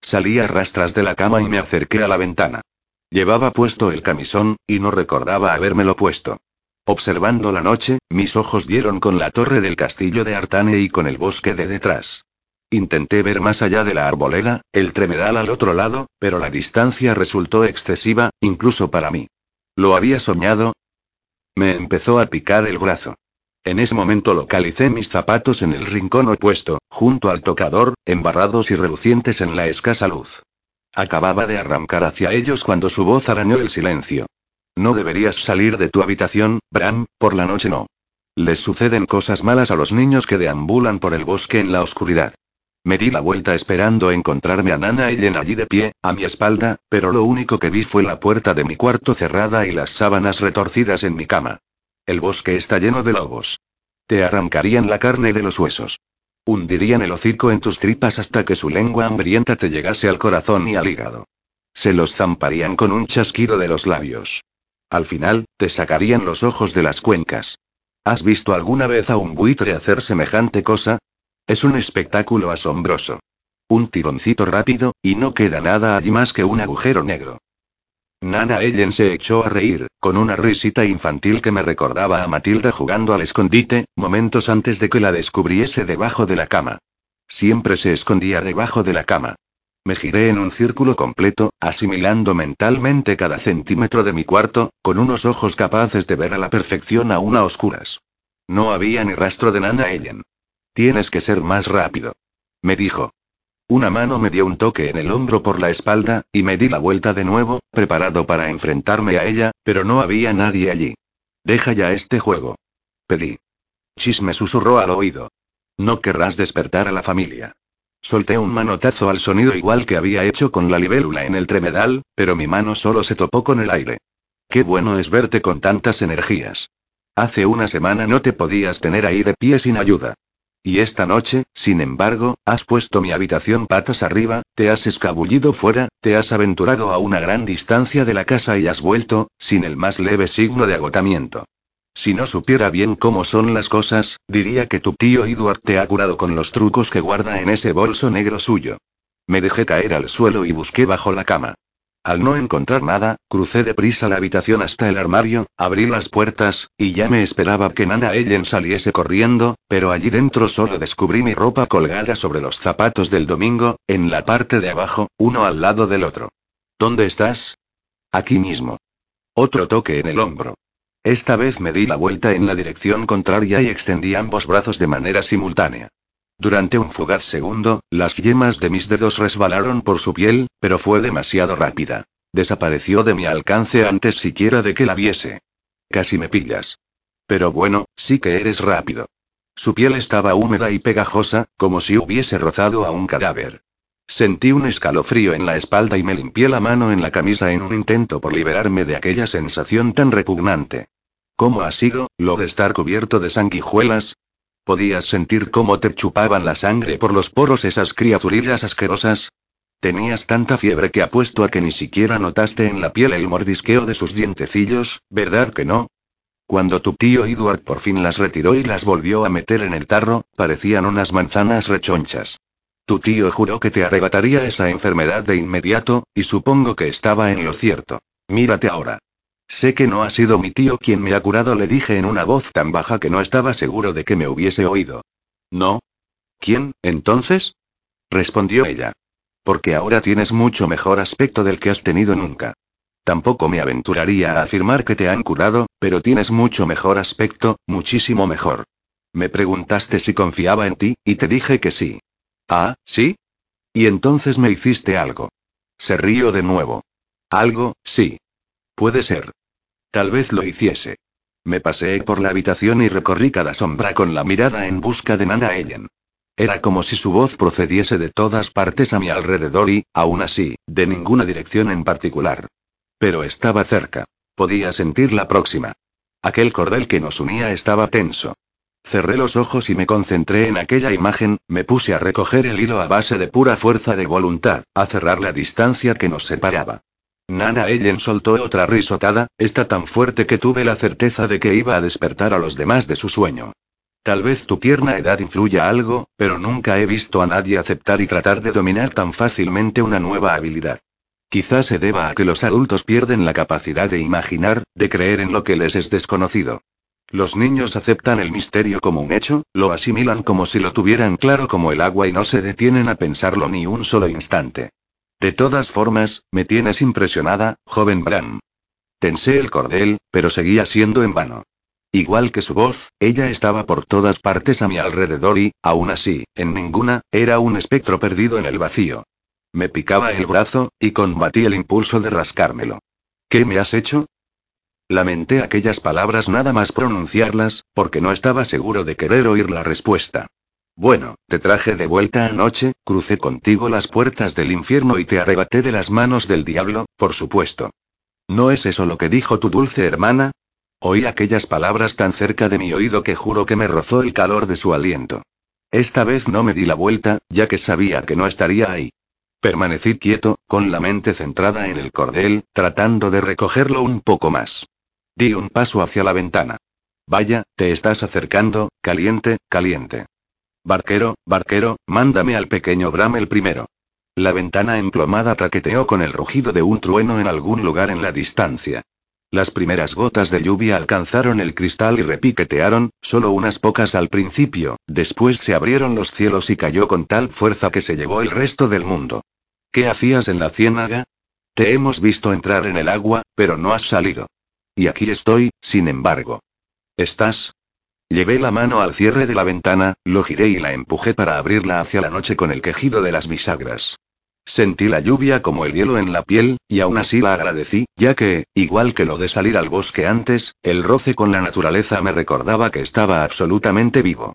Salí a rastras de la cama y me acerqué a la ventana. Llevaba puesto el camisón, y no recordaba habérmelo puesto. Observando la noche, mis ojos dieron con la torre del castillo de Artane y con el bosque de detrás. Intenté ver más allá de la arboleda, el tremedal al otro lado, pero la distancia resultó excesiva, incluso para mí. ¿Lo había soñado? Me empezó a picar el brazo. En ese momento localicé mis zapatos en el rincón opuesto, junto al tocador, embarrados y relucientes en la escasa luz. Acababa de arrancar hacia ellos cuando su voz arañó el silencio. No deberías salir de tu habitación, Bram, por la noche no. Les suceden cosas malas a los niños que deambulan por el bosque en la oscuridad. Me di la vuelta esperando encontrarme a Nana Ellen allí de pie, a mi espalda, pero lo único que vi fue la puerta de mi cuarto cerrada y las sábanas retorcidas en mi cama. El bosque está lleno de lobos. Te arrancarían la carne de los huesos. Hundirían el hocico en tus tripas hasta que su lengua hambrienta te llegase al corazón y al hígado. Se los zamparían con un chasquido de los labios. Al final, te sacarían los ojos de las cuencas. ¿Has visto alguna vez a un buitre hacer semejante cosa? Es un espectáculo asombroso. Un tironcito rápido, y no queda nada allí más que un agujero negro. Nana Ellen se echó a reír, con una risita infantil que me recordaba a Matilda jugando al escondite, momentos antes de que la descubriese debajo de la cama. Siempre se escondía debajo de la cama. Me giré en un círculo completo, asimilando mentalmente cada centímetro de mi cuarto, con unos ojos capaces de ver a la perfección aún a oscuras. No había ni rastro de Nana Ellen. Tienes que ser más rápido. Me dijo. Una mano me dio un toque en el hombro por la espalda, y me di la vuelta de nuevo, preparado para enfrentarme a ella, pero no había nadie allí. Deja ya este juego. Pedí. Chis me susurró al oído. No querrás despertar a la familia. Solté un manotazo al sonido igual que había hecho con la libélula en el tremedal, pero mi mano solo se topó con el aire. Qué bueno es verte con tantas energías. Hace una semana no te podías tener ahí de pie sin ayuda. Y esta noche, sin embargo, has puesto mi habitación patas arriba, te has escabullido fuera, te has aventurado a una gran distancia de la casa y has vuelto, sin el más leve signo de agotamiento. Si no supiera bien cómo son las cosas, diría que tu tío Edward te ha curado con los trucos que guarda en ese bolso negro suyo. Me dejé caer al suelo y busqué bajo la cama. Al no encontrar nada, crucé deprisa la habitación hasta el armario, abrí las puertas, y ya me esperaba que Nana Ellen saliese corriendo, pero allí dentro solo descubrí mi ropa colgada sobre los zapatos del domingo, en la parte de abajo, uno al lado del otro. ¿Dónde estás? Aquí mismo. Otro toque en el hombro. Esta vez me di la vuelta en la dirección contraria y extendí ambos brazos de manera simultánea. Durante un fugaz segundo, las yemas de mis dedos resbalaron por su piel, pero fue demasiado rápida. Desapareció de mi alcance antes siquiera de que la viese. Casi me pillas. Pero bueno, sí que eres rápido. Su piel estaba húmeda y pegajosa, como si hubiese rozado a un cadáver. Sentí un escalofrío en la espalda y me limpié la mano en la camisa en un intento por liberarme de aquella sensación tan repugnante. ¿Cómo ha sido, lo de estar cubierto de sanguijuelas? ¿Podías sentir cómo te chupaban la sangre por los poros esas criaturillas asquerosas? Tenías tanta fiebre que apuesto a que ni siquiera notaste en la piel el mordisqueo de sus dientecillos, ¿verdad que no? Cuando tu tío Edward por fin las retiró y las volvió a meter en el tarro, parecían unas manzanas rechonchas. Tu tío juró que te arrebataría esa enfermedad de inmediato, y supongo que estaba en lo cierto. Mírate ahora. Sé que no ha sido mi tío quien me ha curado, le dije en una voz tan baja que no estaba seguro de que me hubiese oído. ¿No? ¿Quién, entonces? respondió ella. Porque ahora tienes mucho mejor aspecto del que has tenido nunca. Tampoco me aventuraría a afirmar que te han curado, pero tienes mucho mejor aspecto, muchísimo mejor. Me preguntaste si confiaba en ti, y te dije que sí. Ah, ¿sí? Y entonces me hiciste algo. Se río de nuevo. Algo, sí. Puede ser. Tal vez lo hiciese. Me paseé por la habitación y recorrí cada sombra con la mirada en busca de Nana Ellen. Era como si su voz procediese de todas partes a mi alrededor y, aún así, de ninguna dirección en particular. Pero estaba cerca. Podía sentir la próxima. Aquel cordel que nos unía estaba tenso. Cerré los ojos y me concentré en aquella imagen, me puse a recoger el hilo a base de pura fuerza de voluntad, a cerrar la distancia que nos separaba. Nana Ellen soltó otra risotada, esta tan fuerte que tuve la certeza de que iba a despertar a los demás de su sueño. Tal vez tu tierna edad influya algo, pero nunca he visto a nadie aceptar y tratar de dominar tan fácilmente una nueva habilidad. Quizás se deba a que los adultos pierden la capacidad de imaginar, de creer en lo que les es desconocido. Los niños aceptan el misterio como un hecho, lo asimilan como si lo tuvieran claro como el agua y no se detienen a pensarlo ni un solo instante. De todas formas, me tienes impresionada, joven Bran. Tensé el cordel, pero seguía siendo en vano. Igual que su voz, ella estaba por todas partes a mi alrededor y, aún así, en ninguna, era un espectro perdido en el vacío. Me picaba el brazo, y combatí el impulso de rascármelo. ¿Qué me has hecho? Lamenté aquellas palabras nada más pronunciarlas, porque no estaba seguro de querer oír la respuesta. Bueno, te traje de vuelta anoche, crucé contigo las puertas del infierno y te arrebaté de las manos del diablo, por supuesto. ¿No es eso lo que dijo tu dulce hermana? Oí aquellas palabras tan cerca de mi oído que juro que me rozó el calor de su aliento. Esta vez no me di la vuelta, ya que sabía que no estaría ahí. Permanecí quieto, con la mente centrada en el cordel, tratando de recogerlo un poco más. Di un paso hacia la ventana. Vaya, te estás acercando, caliente, caliente. Barquero, barquero, mándame al pequeño Bram el primero. La ventana emplomada traqueteó con el rugido de un trueno en algún lugar en la distancia. Las primeras gotas de lluvia alcanzaron el cristal y repiquetearon, solo unas pocas al principio, después se abrieron los cielos y cayó con tal fuerza que se llevó el resto del mundo. ¿Qué hacías en la ciénaga? Te hemos visto entrar en el agua, pero no has salido. Y aquí estoy, sin embargo. ¿Estás? Llevé la mano al cierre de la ventana, lo giré y la empujé para abrirla hacia la noche con el quejido de las bisagras. Sentí la lluvia como el hielo en la piel, y aún así la agradecí, ya que, igual que lo de salir al bosque antes, el roce con la naturaleza me recordaba que estaba absolutamente vivo.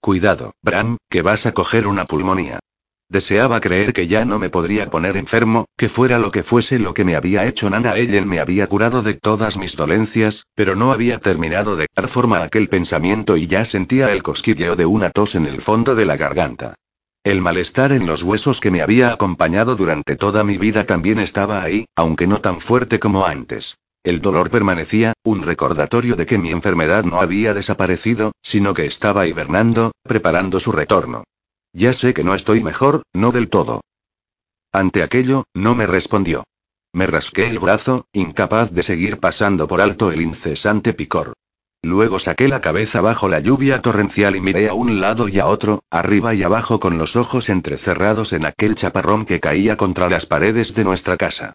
Cuidado, Bram, que vas a coger una pulmonía. Deseaba creer que ya no me podría poner enfermo, que fuera lo que fuese lo que me había hecho Nana Ellen me había curado de todas mis dolencias, pero no había terminado de dar forma a aquel pensamiento y ya sentía el cosquilleo de una tos en el fondo de la garganta. El malestar en los huesos que me había acompañado durante toda mi vida también estaba ahí, aunque no tan fuerte como antes. El dolor permanecía, un recordatorio de que mi enfermedad no había desaparecido, sino que estaba hibernando, preparando su retorno. Ya sé que no estoy mejor, no del todo. Ante aquello, no me respondió. Me rasqué el brazo, incapaz de seguir pasando por alto el incesante picor. Luego saqué la cabeza bajo la lluvia torrencial y miré a un lado y a otro, arriba y abajo con los ojos entrecerrados en aquel chaparrón que caía contra las paredes de nuestra casa.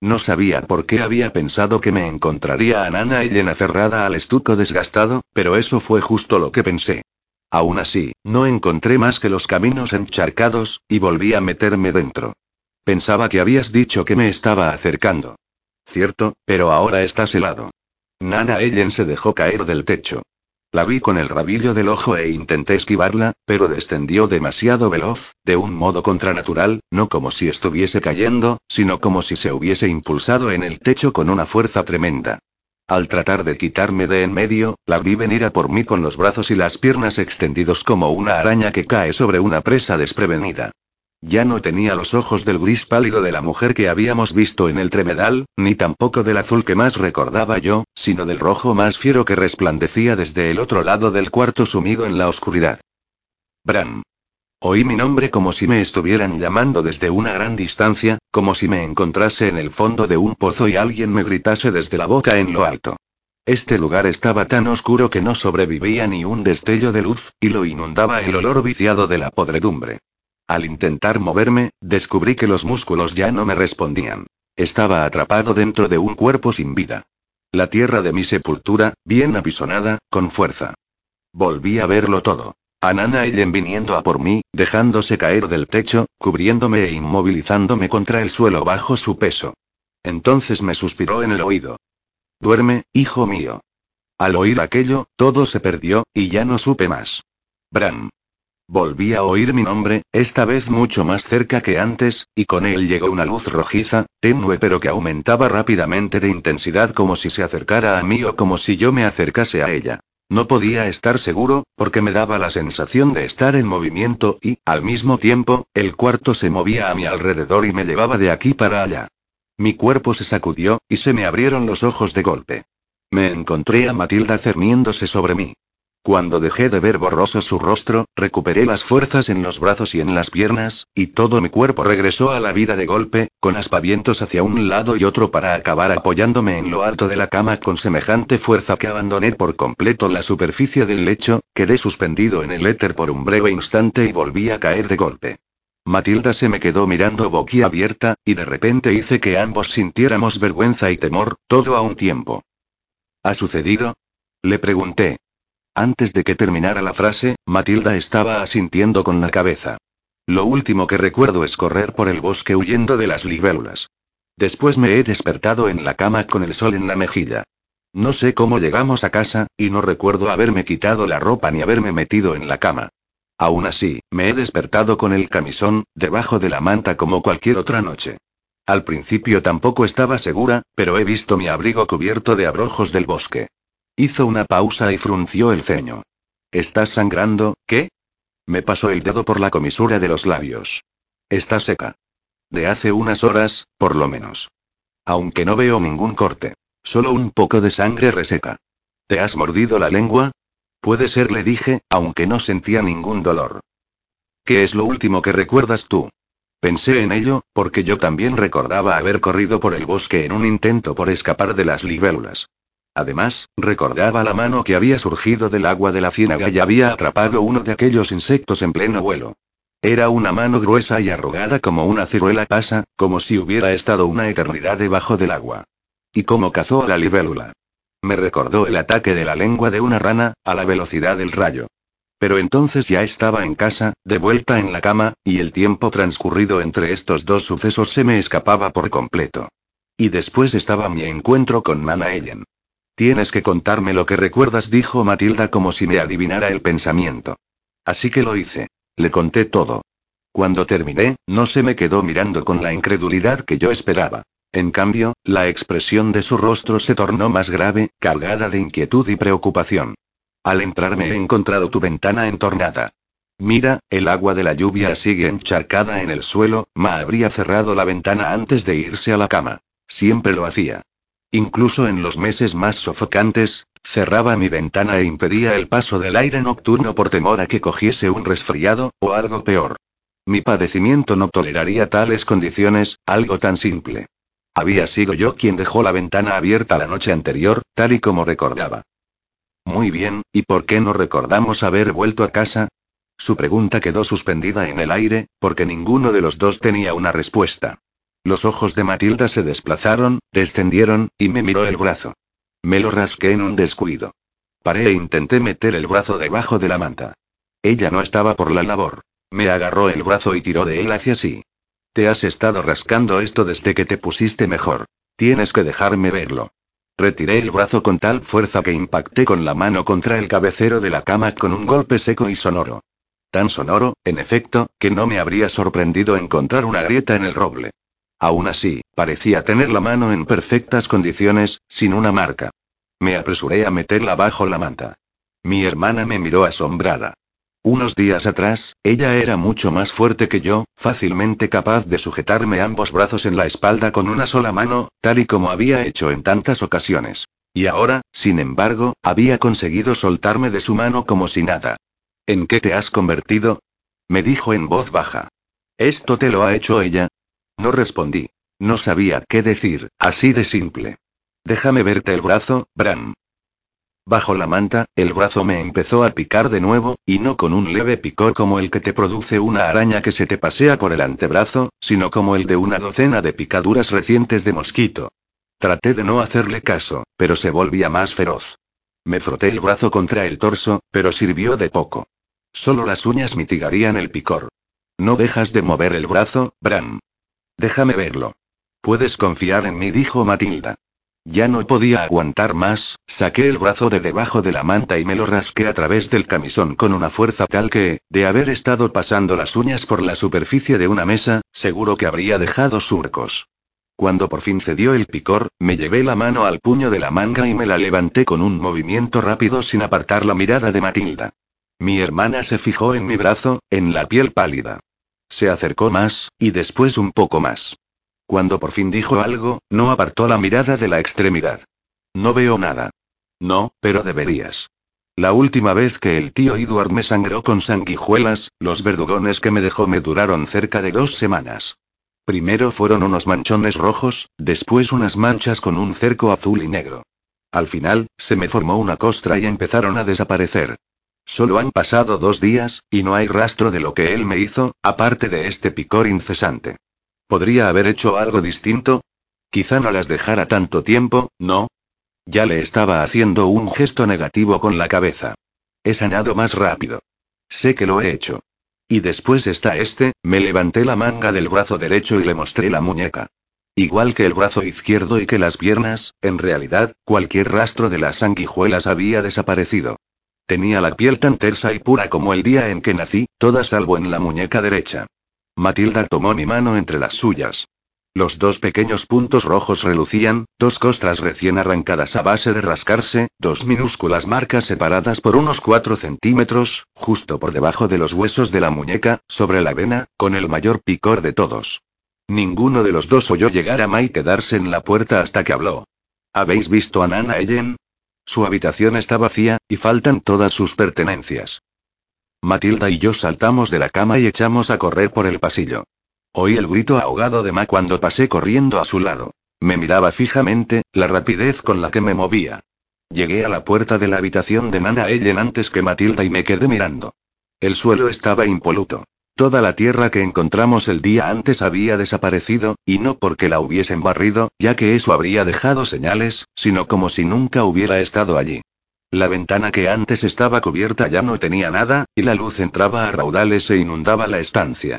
No sabía por qué había pensado que me encontraría a Nana llena cerrada al estuco desgastado, pero eso fue justo lo que pensé. Aún así, no encontré más que los caminos encharcados, y volví a meterme dentro. Pensaba que habías dicho que me estaba acercando. Cierto, pero ahora estás helado. Nana Ellen se dejó caer del techo. La vi con el rabillo del ojo e intenté esquivarla, pero descendió demasiado veloz, de un modo contranatural, no como si estuviese cayendo, sino como si se hubiese impulsado en el techo con una fuerza tremenda. Al tratar de quitarme de en medio, la vi venir a por mí con los brazos y las piernas extendidos como una araña que cae sobre una presa desprevenida. Ya no tenía los ojos del gris pálido de la mujer que habíamos visto en el tremedal, ni tampoco del azul que más recordaba yo, sino del rojo más fiero que resplandecía desde el otro lado del cuarto sumido en la oscuridad. Bran. Oí mi nombre como si me estuvieran llamando desde una gran distancia, como si me encontrase en el fondo de un pozo y alguien me gritase desde la boca en lo alto. Este lugar estaba tan oscuro que no sobrevivía ni un destello de luz, y lo inundaba el olor viciado de la podredumbre. Al intentar moverme, descubrí que los músculos ya no me respondían. Estaba atrapado dentro de un cuerpo sin vida. La tierra de mi sepultura, bien apisonada, con fuerza. Volví a verlo todo. A Nana Ellen viniendo a por mí, dejándose caer del techo, cubriéndome e inmovilizándome contra el suelo bajo su peso. Entonces me suspiró en el oído. Duerme, hijo mío. Al oír aquello, todo se perdió, y ya no supe más. Bran. Volví a oír mi nombre, esta vez mucho más cerca que antes, y con él llegó una luz rojiza, tenue pero que aumentaba rápidamente de intensidad como si se acercara a mí o como si yo me acercase a ella. No podía estar seguro, porque me daba la sensación de estar en movimiento y, al mismo tiempo, el cuarto se movía a mi alrededor y me llevaba de aquí para allá. Mi cuerpo se sacudió, y se me abrieron los ojos de golpe. Me encontré a Matilda cerniéndose sobre mí. Cuando dejé de ver borroso su rostro, recuperé las fuerzas en los brazos y en las piernas, y todo mi cuerpo regresó a la vida de golpe, con aspavientos hacia un lado y otro para acabar apoyándome en lo alto de la cama con semejante fuerza que abandoné por completo la superficie del lecho, quedé suspendido en el éter por un breve instante y volví a caer de golpe. Matilda se me quedó mirando boquiabierta, y de repente hice que ambos sintiéramos vergüenza y temor, todo a un tiempo. ¿Ha sucedido? Le pregunté. Antes de que terminara la frase, Matilda estaba asintiendo con la cabeza. Lo último que recuerdo es correr por el bosque huyendo de las libélulas. Después me he despertado en la cama con el sol en la mejilla. No sé cómo llegamos a casa, y no recuerdo haberme quitado la ropa ni haberme metido en la cama. Aún así, me he despertado con el camisón, debajo de la manta como cualquier otra noche. Al principio tampoco estaba segura, pero he visto mi abrigo cubierto de abrojos del bosque. Hizo una pausa y frunció el ceño. ¿Estás sangrando, qué? Me pasó el dedo por la comisura de los labios. Está seca. De hace unas horas, por lo menos. Aunque no veo ningún corte. Solo un poco de sangre reseca. ¿Te has mordido la lengua? Puede ser, le dije, aunque no sentía ningún dolor. ¿Qué es lo último que recuerdas tú? Pensé en ello, porque yo también recordaba haber corrido por el bosque en un intento por escapar de las libélulas. Además, recordaba la mano que había surgido del agua de la ciénaga y había atrapado uno de aquellos insectos en pleno vuelo. Era una mano gruesa y arrugada como una ciruela pasa, como si hubiera estado una eternidad debajo del agua. Y cómo cazó a la libélula. Me recordó el ataque de la lengua de una rana, a la velocidad del rayo. Pero entonces ya estaba en casa, de vuelta en la cama, y el tiempo transcurrido entre estos dos sucesos se me escapaba por completo. Y después estaba mi encuentro con Nana Ellen. Tienes que contarme lo que recuerdas, dijo Matilda como si me adivinara el pensamiento. Así que lo hice. Le conté todo. Cuando terminé, no se me quedó mirando con la incredulidad que yo esperaba. En cambio, la expresión de su rostro se tornó más grave, cargada de inquietud y preocupación. Al entrar me he encontrado tu ventana entornada. Mira, el agua de la lluvia sigue encharcada en el suelo, Ma habría cerrado la ventana antes de irse a la cama. Siempre lo hacía. Incluso en los meses más sofocantes, cerraba mi ventana e impedía el paso del aire nocturno por temor a que cogiese un resfriado, o algo peor. Mi padecimiento no toleraría tales condiciones, algo tan simple. Había sido yo quien dejó la ventana abierta la noche anterior, tal y como recordaba. Muy bien, ¿y por qué no recordamos haber vuelto a casa? Su pregunta quedó suspendida en el aire, porque ninguno de los dos tenía una respuesta. Los ojos de Matilda se desplazaron, descendieron, y me miró el brazo. Me lo rasqué en un descuido. Paré e intenté meter el brazo debajo de la manta. Ella no estaba por la labor. Me agarró el brazo y tiró de él hacia sí. Te has estado rascando esto desde que te pusiste mejor. Tienes que dejarme verlo. Retiré el brazo con tal fuerza que impacté con la mano contra el cabecero de la cama con un golpe seco y sonoro. Tan sonoro, en efecto, que no me habría sorprendido encontrar una grieta en el roble. Aún así, parecía tener la mano en perfectas condiciones, sin una marca. Me apresuré a meterla bajo la manta. Mi hermana me miró asombrada. Unos días atrás, ella era mucho más fuerte que yo, fácilmente capaz de sujetarme ambos brazos en la espalda con una sola mano, tal y como había hecho en tantas ocasiones. Y ahora, sin embargo, había conseguido soltarme de su mano como si nada. ¿En qué te has convertido? me dijo en voz baja. ¿Esto te lo ha hecho ella? No respondí. No sabía qué decir, así de simple. Déjame verte el brazo, Bram. Bajo la manta, el brazo me empezó a picar de nuevo, y no con un leve picor como el que te produce una araña que se te pasea por el antebrazo, sino como el de una docena de picaduras recientes de mosquito. Traté de no hacerle caso, pero se volvía más feroz. Me froté el brazo contra el torso, pero sirvió de poco. Solo las uñas mitigarían el picor. No dejas de mover el brazo, Bram. Déjame verlo. Puedes confiar en mí, dijo Matilda. Ya no podía aguantar más, saqué el brazo de debajo de la manta y me lo rasqué a través del camisón con una fuerza tal que, de haber estado pasando las uñas por la superficie de una mesa, seguro que habría dejado surcos. Cuando por fin cedió el picor, me llevé la mano al puño de la manga y me la levanté con un movimiento rápido sin apartar la mirada de Matilda. Mi hermana se fijó en mi brazo, en la piel pálida. Se acercó más, y después un poco más. Cuando por fin dijo algo, no apartó la mirada de la extremidad. No veo nada. No, pero deberías. La última vez que el tío Edward me sangró con sanguijuelas, los verdugones que me dejó me duraron cerca de dos semanas. Primero fueron unos manchones rojos, después unas manchas con un cerco azul y negro. Al final, se me formó una costra y empezaron a desaparecer. Solo han pasado dos días, y no hay rastro de lo que él me hizo, aparte de este picor incesante. ¿Podría haber hecho algo distinto? Quizá no las dejara tanto tiempo, ¿no? Ya le estaba haciendo un gesto negativo con la cabeza. He sanado más rápido. Sé que lo he hecho. Y después está este, me levanté la manga del brazo derecho y le mostré la muñeca. Igual que el brazo izquierdo y que las piernas, en realidad, cualquier rastro de las sanguijuelas había desaparecido. Tenía la piel tan tersa y pura como el día en que nací, toda salvo en la muñeca derecha. Matilda tomó mi mano entre las suyas. Los dos pequeños puntos rojos relucían, dos costras recién arrancadas a base de rascarse, dos minúsculas marcas separadas por unos cuatro centímetros, justo por debajo de los huesos de la muñeca, sobre la vena, con el mayor picor de todos. Ninguno de los dos oyó llegar a Mai quedarse en la puerta hasta que habló. ¿Habéis visto a Nana Ellen? Su habitación está vacía, y faltan todas sus pertenencias. Matilda y yo saltamos de la cama y echamos a correr por el pasillo. Oí el grito ahogado de Ma cuando pasé corriendo a su lado. Me miraba fijamente, la rapidez con la que me movía. Llegué a la puerta de la habitación de Nana Ellen antes que Matilda y me quedé mirando. El suelo estaba impoluto. Toda la tierra que encontramos el día antes había desaparecido, y no porque la hubiesen barrido, ya que eso habría dejado señales, sino como si nunca hubiera estado allí. La ventana que antes estaba cubierta ya no tenía nada, y la luz entraba a raudales e inundaba la estancia.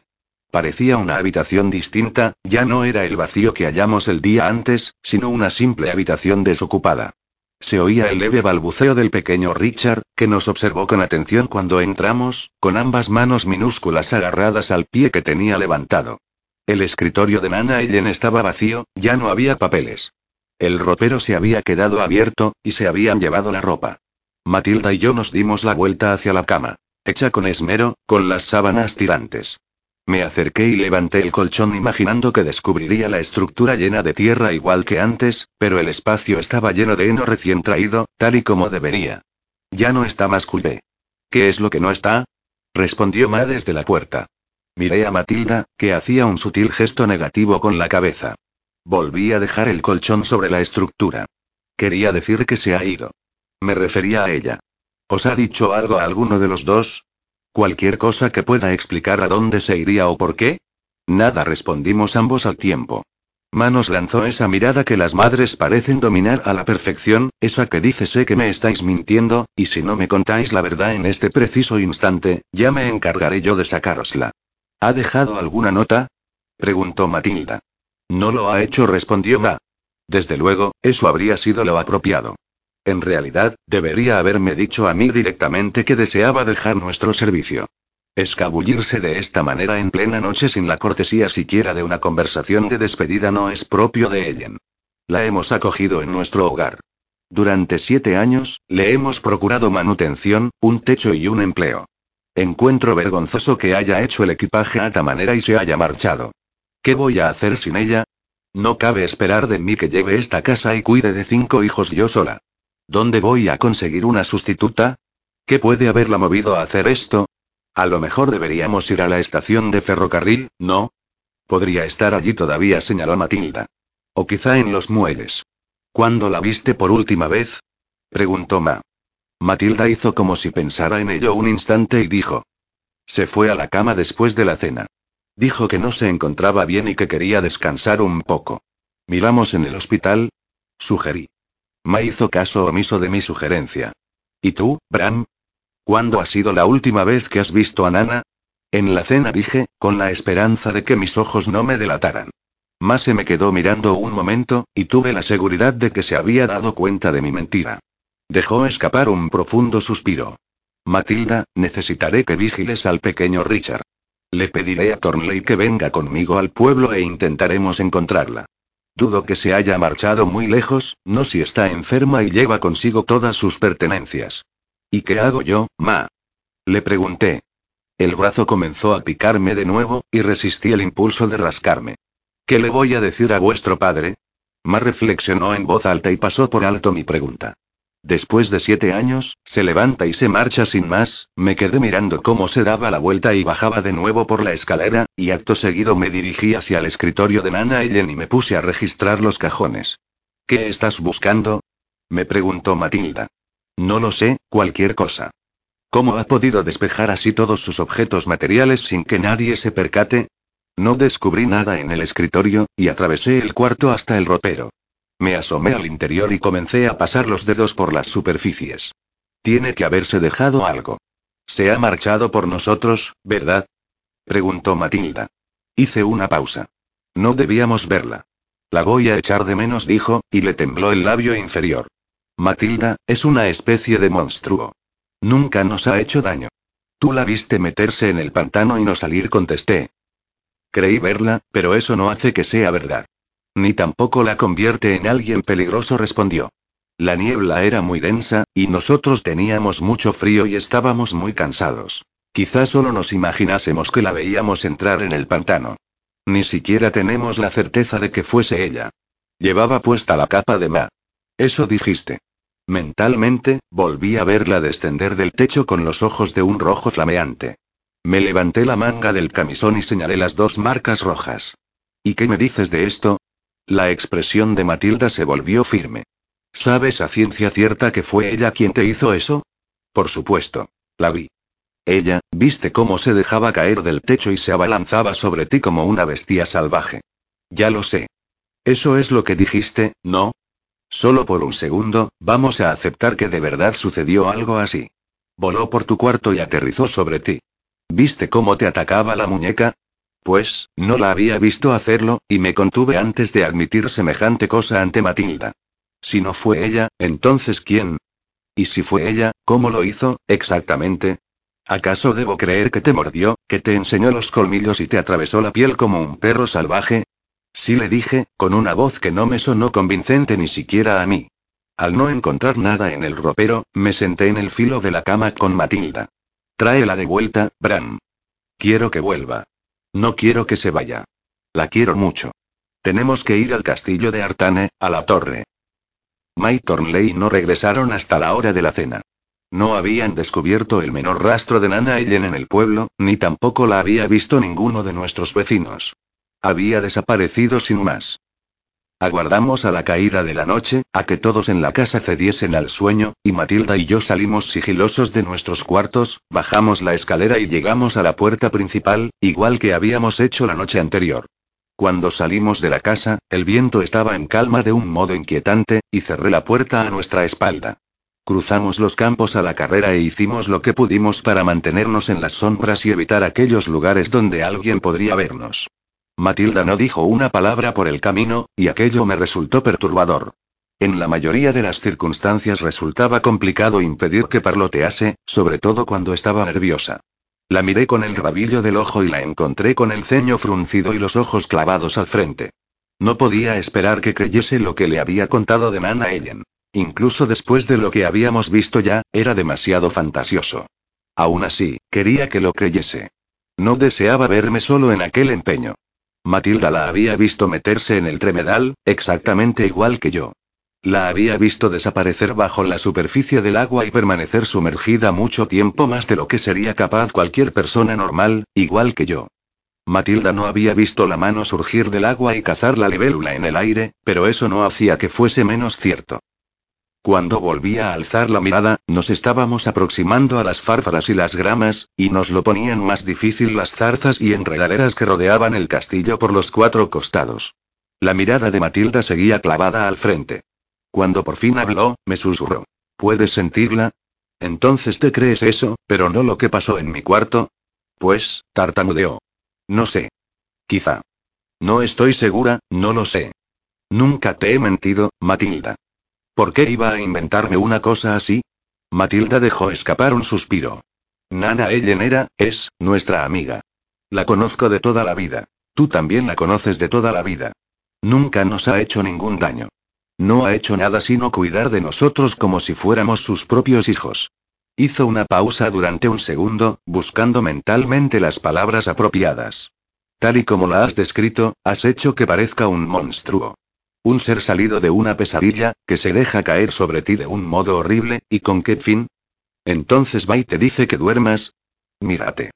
Parecía una habitación distinta, ya no era el vacío que hallamos el día antes, sino una simple habitación desocupada. Se oía el leve balbuceo del pequeño Richard, que nos observó con atención cuando entramos, con ambas manos minúsculas agarradas al pie que tenía levantado. El escritorio de Nana Ellen estaba vacío, ya no había papeles. El ropero se había quedado abierto, y se habían llevado la ropa. Matilda y yo nos dimos la vuelta hacia la cama. Hecha con esmero, con las sábanas tirantes. Me acerqué y levanté el colchón imaginando que descubriría la estructura llena de tierra igual que antes, pero el espacio estaba lleno de heno recién traído, tal y como debería. Ya no está más culpé. ¿Qué es lo que no está? respondió Ma desde la puerta. Miré a Matilda, que hacía un sutil gesto negativo con la cabeza. Volví a dejar el colchón sobre la estructura. Quería decir que se ha ido. Me refería a ella. ¿Os ha dicho algo a alguno de los dos? ¿Cualquier cosa que pueda explicar a dónde se iría o por qué? Nada respondimos ambos al tiempo. Manos lanzó esa mirada que las madres parecen dominar a la perfección, esa que dice sé que me estáis mintiendo, y si no me contáis la verdad en este preciso instante, ya me encargaré yo de sacárosla. ¿Ha dejado alguna nota? preguntó Matilda. No lo ha hecho, respondió Ma. Desde luego, eso habría sido lo apropiado. En realidad, debería haberme dicho a mí directamente que deseaba dejar nuestro servicio. Escabullirse de esta manera en plena noche sin la cortesía siquiera de una conversación de despedida no es propio de Ellen. La hemos acogido en nuestro hogar. Durante siete años, le hemos procurado manutención, un techo y un empleo. Encuentro vergonzoso que haya hecho el equipaje a ta manera y se haya marchado. ¿Qué voy a hacer sin ella? No cabe esperar de mí que lleve esta casa y cuide de cinco hijos yo sola. ¿Dónde voy a conseguir una sustituta? ¿Qué puede haberla movido a hacer esto? A lo mejor deberíamos ir a la estación de ferrocarril, ¿no? Podría estar allí todavía, señaló Matilda. O quizá en los muelles. ¿Cuándo la viste por última vez? preguntó Ma. Matilda hizo como si pensara en ello un instante y dijo. Se fue a la cama después de la cena. Dijo que no se encontraba bien y que quería descansar un poco. ¿Miramos en el hospital? Sugerí. Ma hizo caso omiso de mi sugerencia. ¿Y tú, Bram? ¿Cuándo ha sido la última vez que has visto a Nana? En la cena dije, con la esperanza de que mis ojos no me delataran. Ma se me quedó mirando un momento, y tuve la seguridad de que se había dado cuenta de mi mentira. Dejó escapar un profundo suspiro. Matilda, necesitaré que vigiles al pequeño Richard. Le pediré a Thornley que venga conmigo al pueblo e intentaremos encontrarla. Dudo que se haya marchado muy lejos, no si está enferma y lleva consigo todas sus pertenencias. ¿Y qué hago yo, ma? Le pregunté. El brazo comenzó a picarme de nuevo, y resistí el impulso de rascarme. ¿Qué le voy a decir a vuestro padre? Ma reflexionó en voz alta y pasó por alto mi pregunta. Después de siete años, se levanta y se marcha sin más, me quedé mirando cómo se daba la vuelta y bajaba de nuevo por la escalera, y acto seguido me dirigí hacia el escritorio de Nana Ellen y me puse a registrar los cajones. ¿Qué estás buscando? me preguntó Matilda. No lo sé, cualquier cosa. ¿Cómo ha podido despejar así todos sus objetos materiales sin que nadie se percate? No descubrí nada en el escritorio, y atravesé el cuarto hasta el ropero. Me asomé al interior y comencé a pasar los dedos por las superficies. Tiene que haberse dejado algo. Se ha marchado por nosotros, ¿verdad? preguntó Matilda. Hice una pausa. No debíamos verla. La voy a echar de menos, dijo, y le tembló el labio inferior. Matilda, es una especie de monstruo. Nunca nos ha hecho daño. Tú la viste meterse en el pantano y no salir, contesté. Creí verla, pero eso no hace que sea verdad. Ni tampoco la convierte en alguien peligroso, respondió. La niebla era muy densa, y nosotros teníamos mucho frío y estábamos muy cansados. Quizás solo nos imaginásemos que la veíamos entrar en el pantano. Ni siquiera tenemos la certeza de que fuese ella. Llevaba puesta la capa de Ma. Eso dijiste. Mentalmente, volví a verla descender del techo con los ojos de un rojo flameante. Me levanté la manga del camisón y señalé las dos marcas rojas. ¿Y qué me dices de esto? La expresión de Matilda se volvió firme. ¿Sabes a ciencia cierta que fue ella quien te hizo eso? Por supuesto. La vi. Ella, viste cómo se dejaba caer del techo y se abalanzaba sobre ti como una bestia salvaje. Ya lo sé. Eso es lo que dijiste, ¿no? Solo por un segundo, vamos a aceptar que de verdad sucedió algo así. Voló por tu cuarto y aterrizó sobre ti. ¿Viste cómo te atacaba la muñeca? Pues, no la había visto hacerlo, y me contuve antes de admitir semejante cosa ante Matilda. Si no fue ella, entonces ¿quién? Y si fue ella, ¿cómo lo hizo, exactamente? ¿Acaso debo creer que te mordió, que te enseñó los colmillos y te atravesó la piel como un perro salvaje? Sí le dije, con una voz que no me sonó convincente ni siquiera a mí. Al no encontrar nada en el ropero, me senté en el filo de la cama con Matilda. Tráela de vuelta, Bran. Quiero que vuelva. No quiero que se vaya. La quiero mucho. Tenemos que ir al castillo de Artane, a la torre. May Thornley no regresaron hasta la hora de la cena. No habían descubierto el menor rastro de Nana Ellen en el pueblo, ni tampoco la había visto ninguno de nuestros vecinos. Había desaparecido sin más. Aguardamos a la caída de la noche, a que todos en la casa cediesen al sueño, y Matilda y yo salimos sigilosos de nuestros cuartos, bajamos la escalera y llegamos a la puerta principal, igual que habíamos hecho la noche anterior. Cuando salimos de la casa, el viento estaba en calma de un modo inquietante, y cerré la puerta a nuestra espalda. Cruzamos los campos a la carrera e hicimos lo que pudimos para mantenernos en las sombras y evitar aquellos lugares donde alguien podría vernos. Matilda no dijo una palabra por el camino, y aquello me resultó perturbador. En la mayoría de las circunstancias resultaba complicado impedir que parlotease, sobre todo cuando estaba nerviosa. La miré con el rabillo del ojo y la encontré con el ceño fruncido y los ojos clavados al frente. No podía esperar que creyese lo que le había contado de Nana Ellen. Incluso después de lo que habíamos visto ya, era demasiado fantasioso. Aún así, quería que lo creyese. No deseaba verme solo en aquel empeño. Matilda la había visto meterse en el tremedal, exactamente igual que yo. La había visto desaparecer bajo la superficie del agua y permanecer sumergida mucho tiempo más de lo que sería capaz cualquier persona normal, igual que yo. Matilda no había visto la mano surgir del agua y cazar la libélula en el aire, pero eso no hacía que fuese menos cierto. Cuando volvía a alzar la mirada, nos estábamos aproximando a las fárfaras y las gramas, y nos lo ponían más difícil las zarzas y enredaderas que rodeaban el castillo por los cuatro costados. La mirada de Matilda seguía clavada al frente. Cuando por fin habló, me susurró. ¿Puedes sentirla? Entonces te crees eso, pero no lo que pasó en mi cuarto. Pues, tartamudeó. No sé. Quizá. No estoy segura, no lo sé. Nunca te he mentido, Matilda. ¿Por qué iba a inventarme una cosa así? Matilda dejó escapar un suspiro. Nana Ellen era, es, nuestra amiga. La conozco de toda la vida. Tú también la conoces de toda la vida. Nunca nos ha hecho ningún daño. No ha hecho nada sino cuidar de nosotros como si fuéramos sus propios hijos. Hizo una pausa durante un segundo, buscando mentalmente las palabras apropiadas. Tal y como la has descrito, has hecho que parezca un monstruo. Un ser salido de una pesadilla, que se deja caer sobre ti de un modo horrible, ¿y con qué fin? Entonces va y te dice que duermas. Mírate.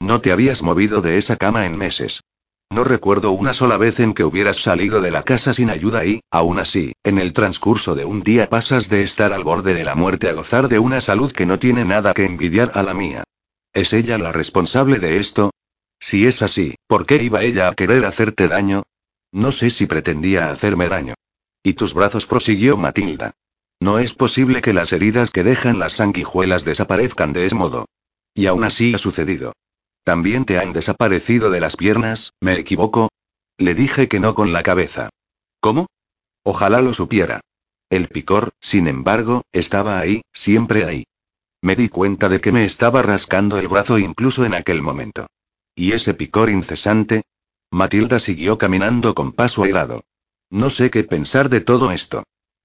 No te habías movido de esa cama en meses. No recuerdo una sola vez en que hubieras salido de la casa sin ayuda y, aún así, en el transcurso de un día pasas de estar al borde de la muerte a gozar de una salud que no tiene nada que envidiar a la mía. ¿Es ella la responsable de esto? Si es así, ¿por qué iba ella a querer hacerte daño? No sé si pretendía hacerme daño. Y tus brazos prosiguió Matilda. No es posible que las heridas que dejan las sanguijuelas desaparezcan de ese modo. Y aún así ha sucedido. También te han desaparecido de las piernas, ¿me equivoco? Le dije que no con la cabeza. ¿Cómo? Ojalá lo supiera. El picor, sin embargo, estaba ahí, siempre ahí. Me di cuenta de que me estaba rascando el brazo incluso en aquel momento. Y ese picor incesante, Matilda siguió caminando con paso airado. No sé qué pensar de todo esto.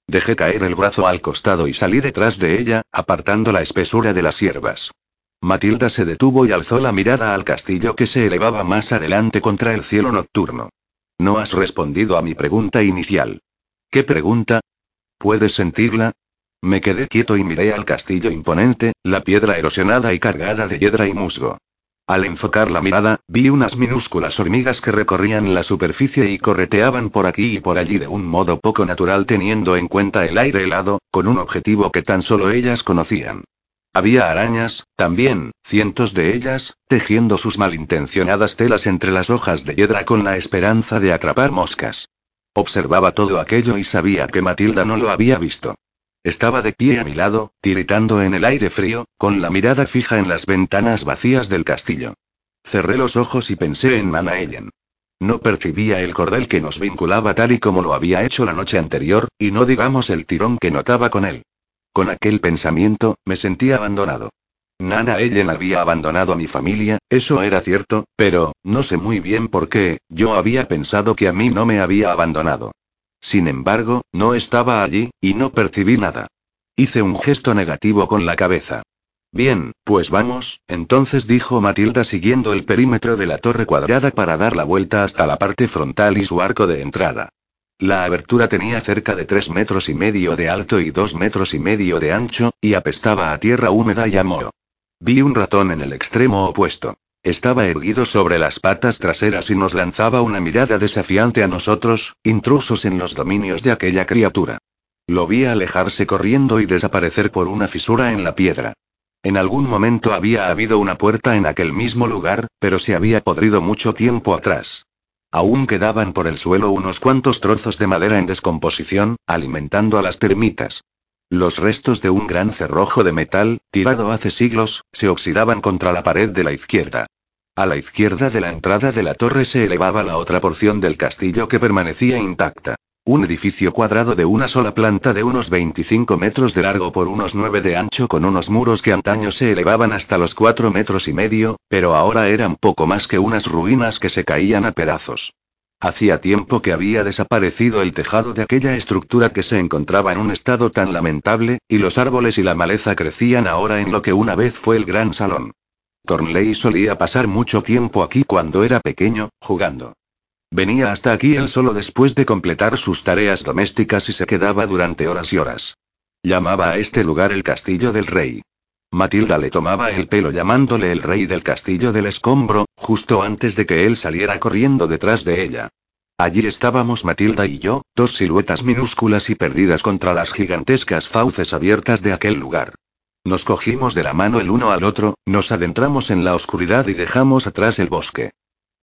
Dejé caer el brazo al costado y salí detrás de ella, apartando la espesura de las hierbas. Matilda se detuvo y alzó la mirada al castillo que se elevaba más adelante contra el cielo nocturno. No has respondido a mi pregunta inicial. ¿Qué pregunta? ¿Puedes sentirla? Me quedé quieto y miré al castillo imponente, la piedra erosionada y cargada de hiedra y musgo. Al enfocar la mirada, vi unas minúsculas hormigas que recorrían la superficie y correteaban por aquí y por allí de un modo poco natural teniendo en cuenta el aire helado, con un objetivo que tan solo ellas conocían. Había arañas, también, cientos de ellas, tejiendo sus malintencionadas telas entre las hojas de hiedra con la esperanza de atrapar moscas. Observaba todo aquello y sabía que Matilda no lo había visto. Estaba de pie a mi lado, tiritando en el aire frío, con la mirada fija en las ventanas vacías del castillo. Cerré los ojos y pensé en Nana Ellen. No percibía el cordel que nos vinculaba tal y como lo había hecho la noche anterior, y no digamos el tirón que notaba con él. Con aquel pensamiento, me sentí abandonado. Nana Ellen había abandonado a mi familia, eso era cierto, pero, no sé muy bien por qué, yo había pensado que a mí no me había abandonado. Sin embargo, no estaba allí, y no percibí nada. Hice un gesto negativo con la cabeza. Bien, pues vamos, entonces dijo Matilda siguiendo el perímetro de la torre cuadrada para dar la vuelta hasta la parte frontal y su arco de entrada. La abertura tenía cerca de tres metros y medio de alto y dos metros y medio de ancho, y apestaba a tierra húmeda y a moho. Vi un ratón en el extremo opuesto. Estaba erguido sobre las patas traseras y nos lanzaba una mirada desafiante a nosotros, intrusos en los dominios de aquella criatura. Lo vi alejarse corriendo y desaparecer por una fisura en la piedra. En algún momento había habido una puerta en aquel mismo lugar, pero se había podrido mucho tiempo atrás. Aún quedaban por el suelo unos cuantos trozos de madera en descomposición, alimentando a las termitas. Los restos de un gran cerrojo de metal, tirado hace siglos, se oxidaban contra la pared de la izquierda. A la izquierda de la entrada de la torre se elevaba la otra porción del castillo que permanecía intacta. Un edificio cuadrado de una sola planta de unos 25 metros de largo por unos 9 de ancho con unos muros que antaño se elevaban hasta los 4 metros y medio, pero ahora eran poco más que unas ruinas que se caían a pedazos. Hacía tiempo que había desaparecido el tejado de aquella estructura que se encontraba en un estado tan lamentable, y los árboles y la maleza crecían ahora en lo que una vez fue el gran salón. Thornley solía pasar mucho tiempo aquí cuando era pequeño, jugando. Venía hasta aquí él solo después de completar sus tareas domésticas y se quedaba durante horas y horas. Llamaba a este lugar el castillo del rey. Matilda le tomaba el pelo llamándole el rey del castillo del escombro, justo antes de que él saliera corriendo detrás de ella. Allí estábamos Matilda y yo, dos siluetas minúsculas y perdidas contra las gigantescas fauces abiertas de aquel lugar. Nos cogimos de la mano el uno al otro, nos adentramos en la oscuridad y dejamos atrás el bosque.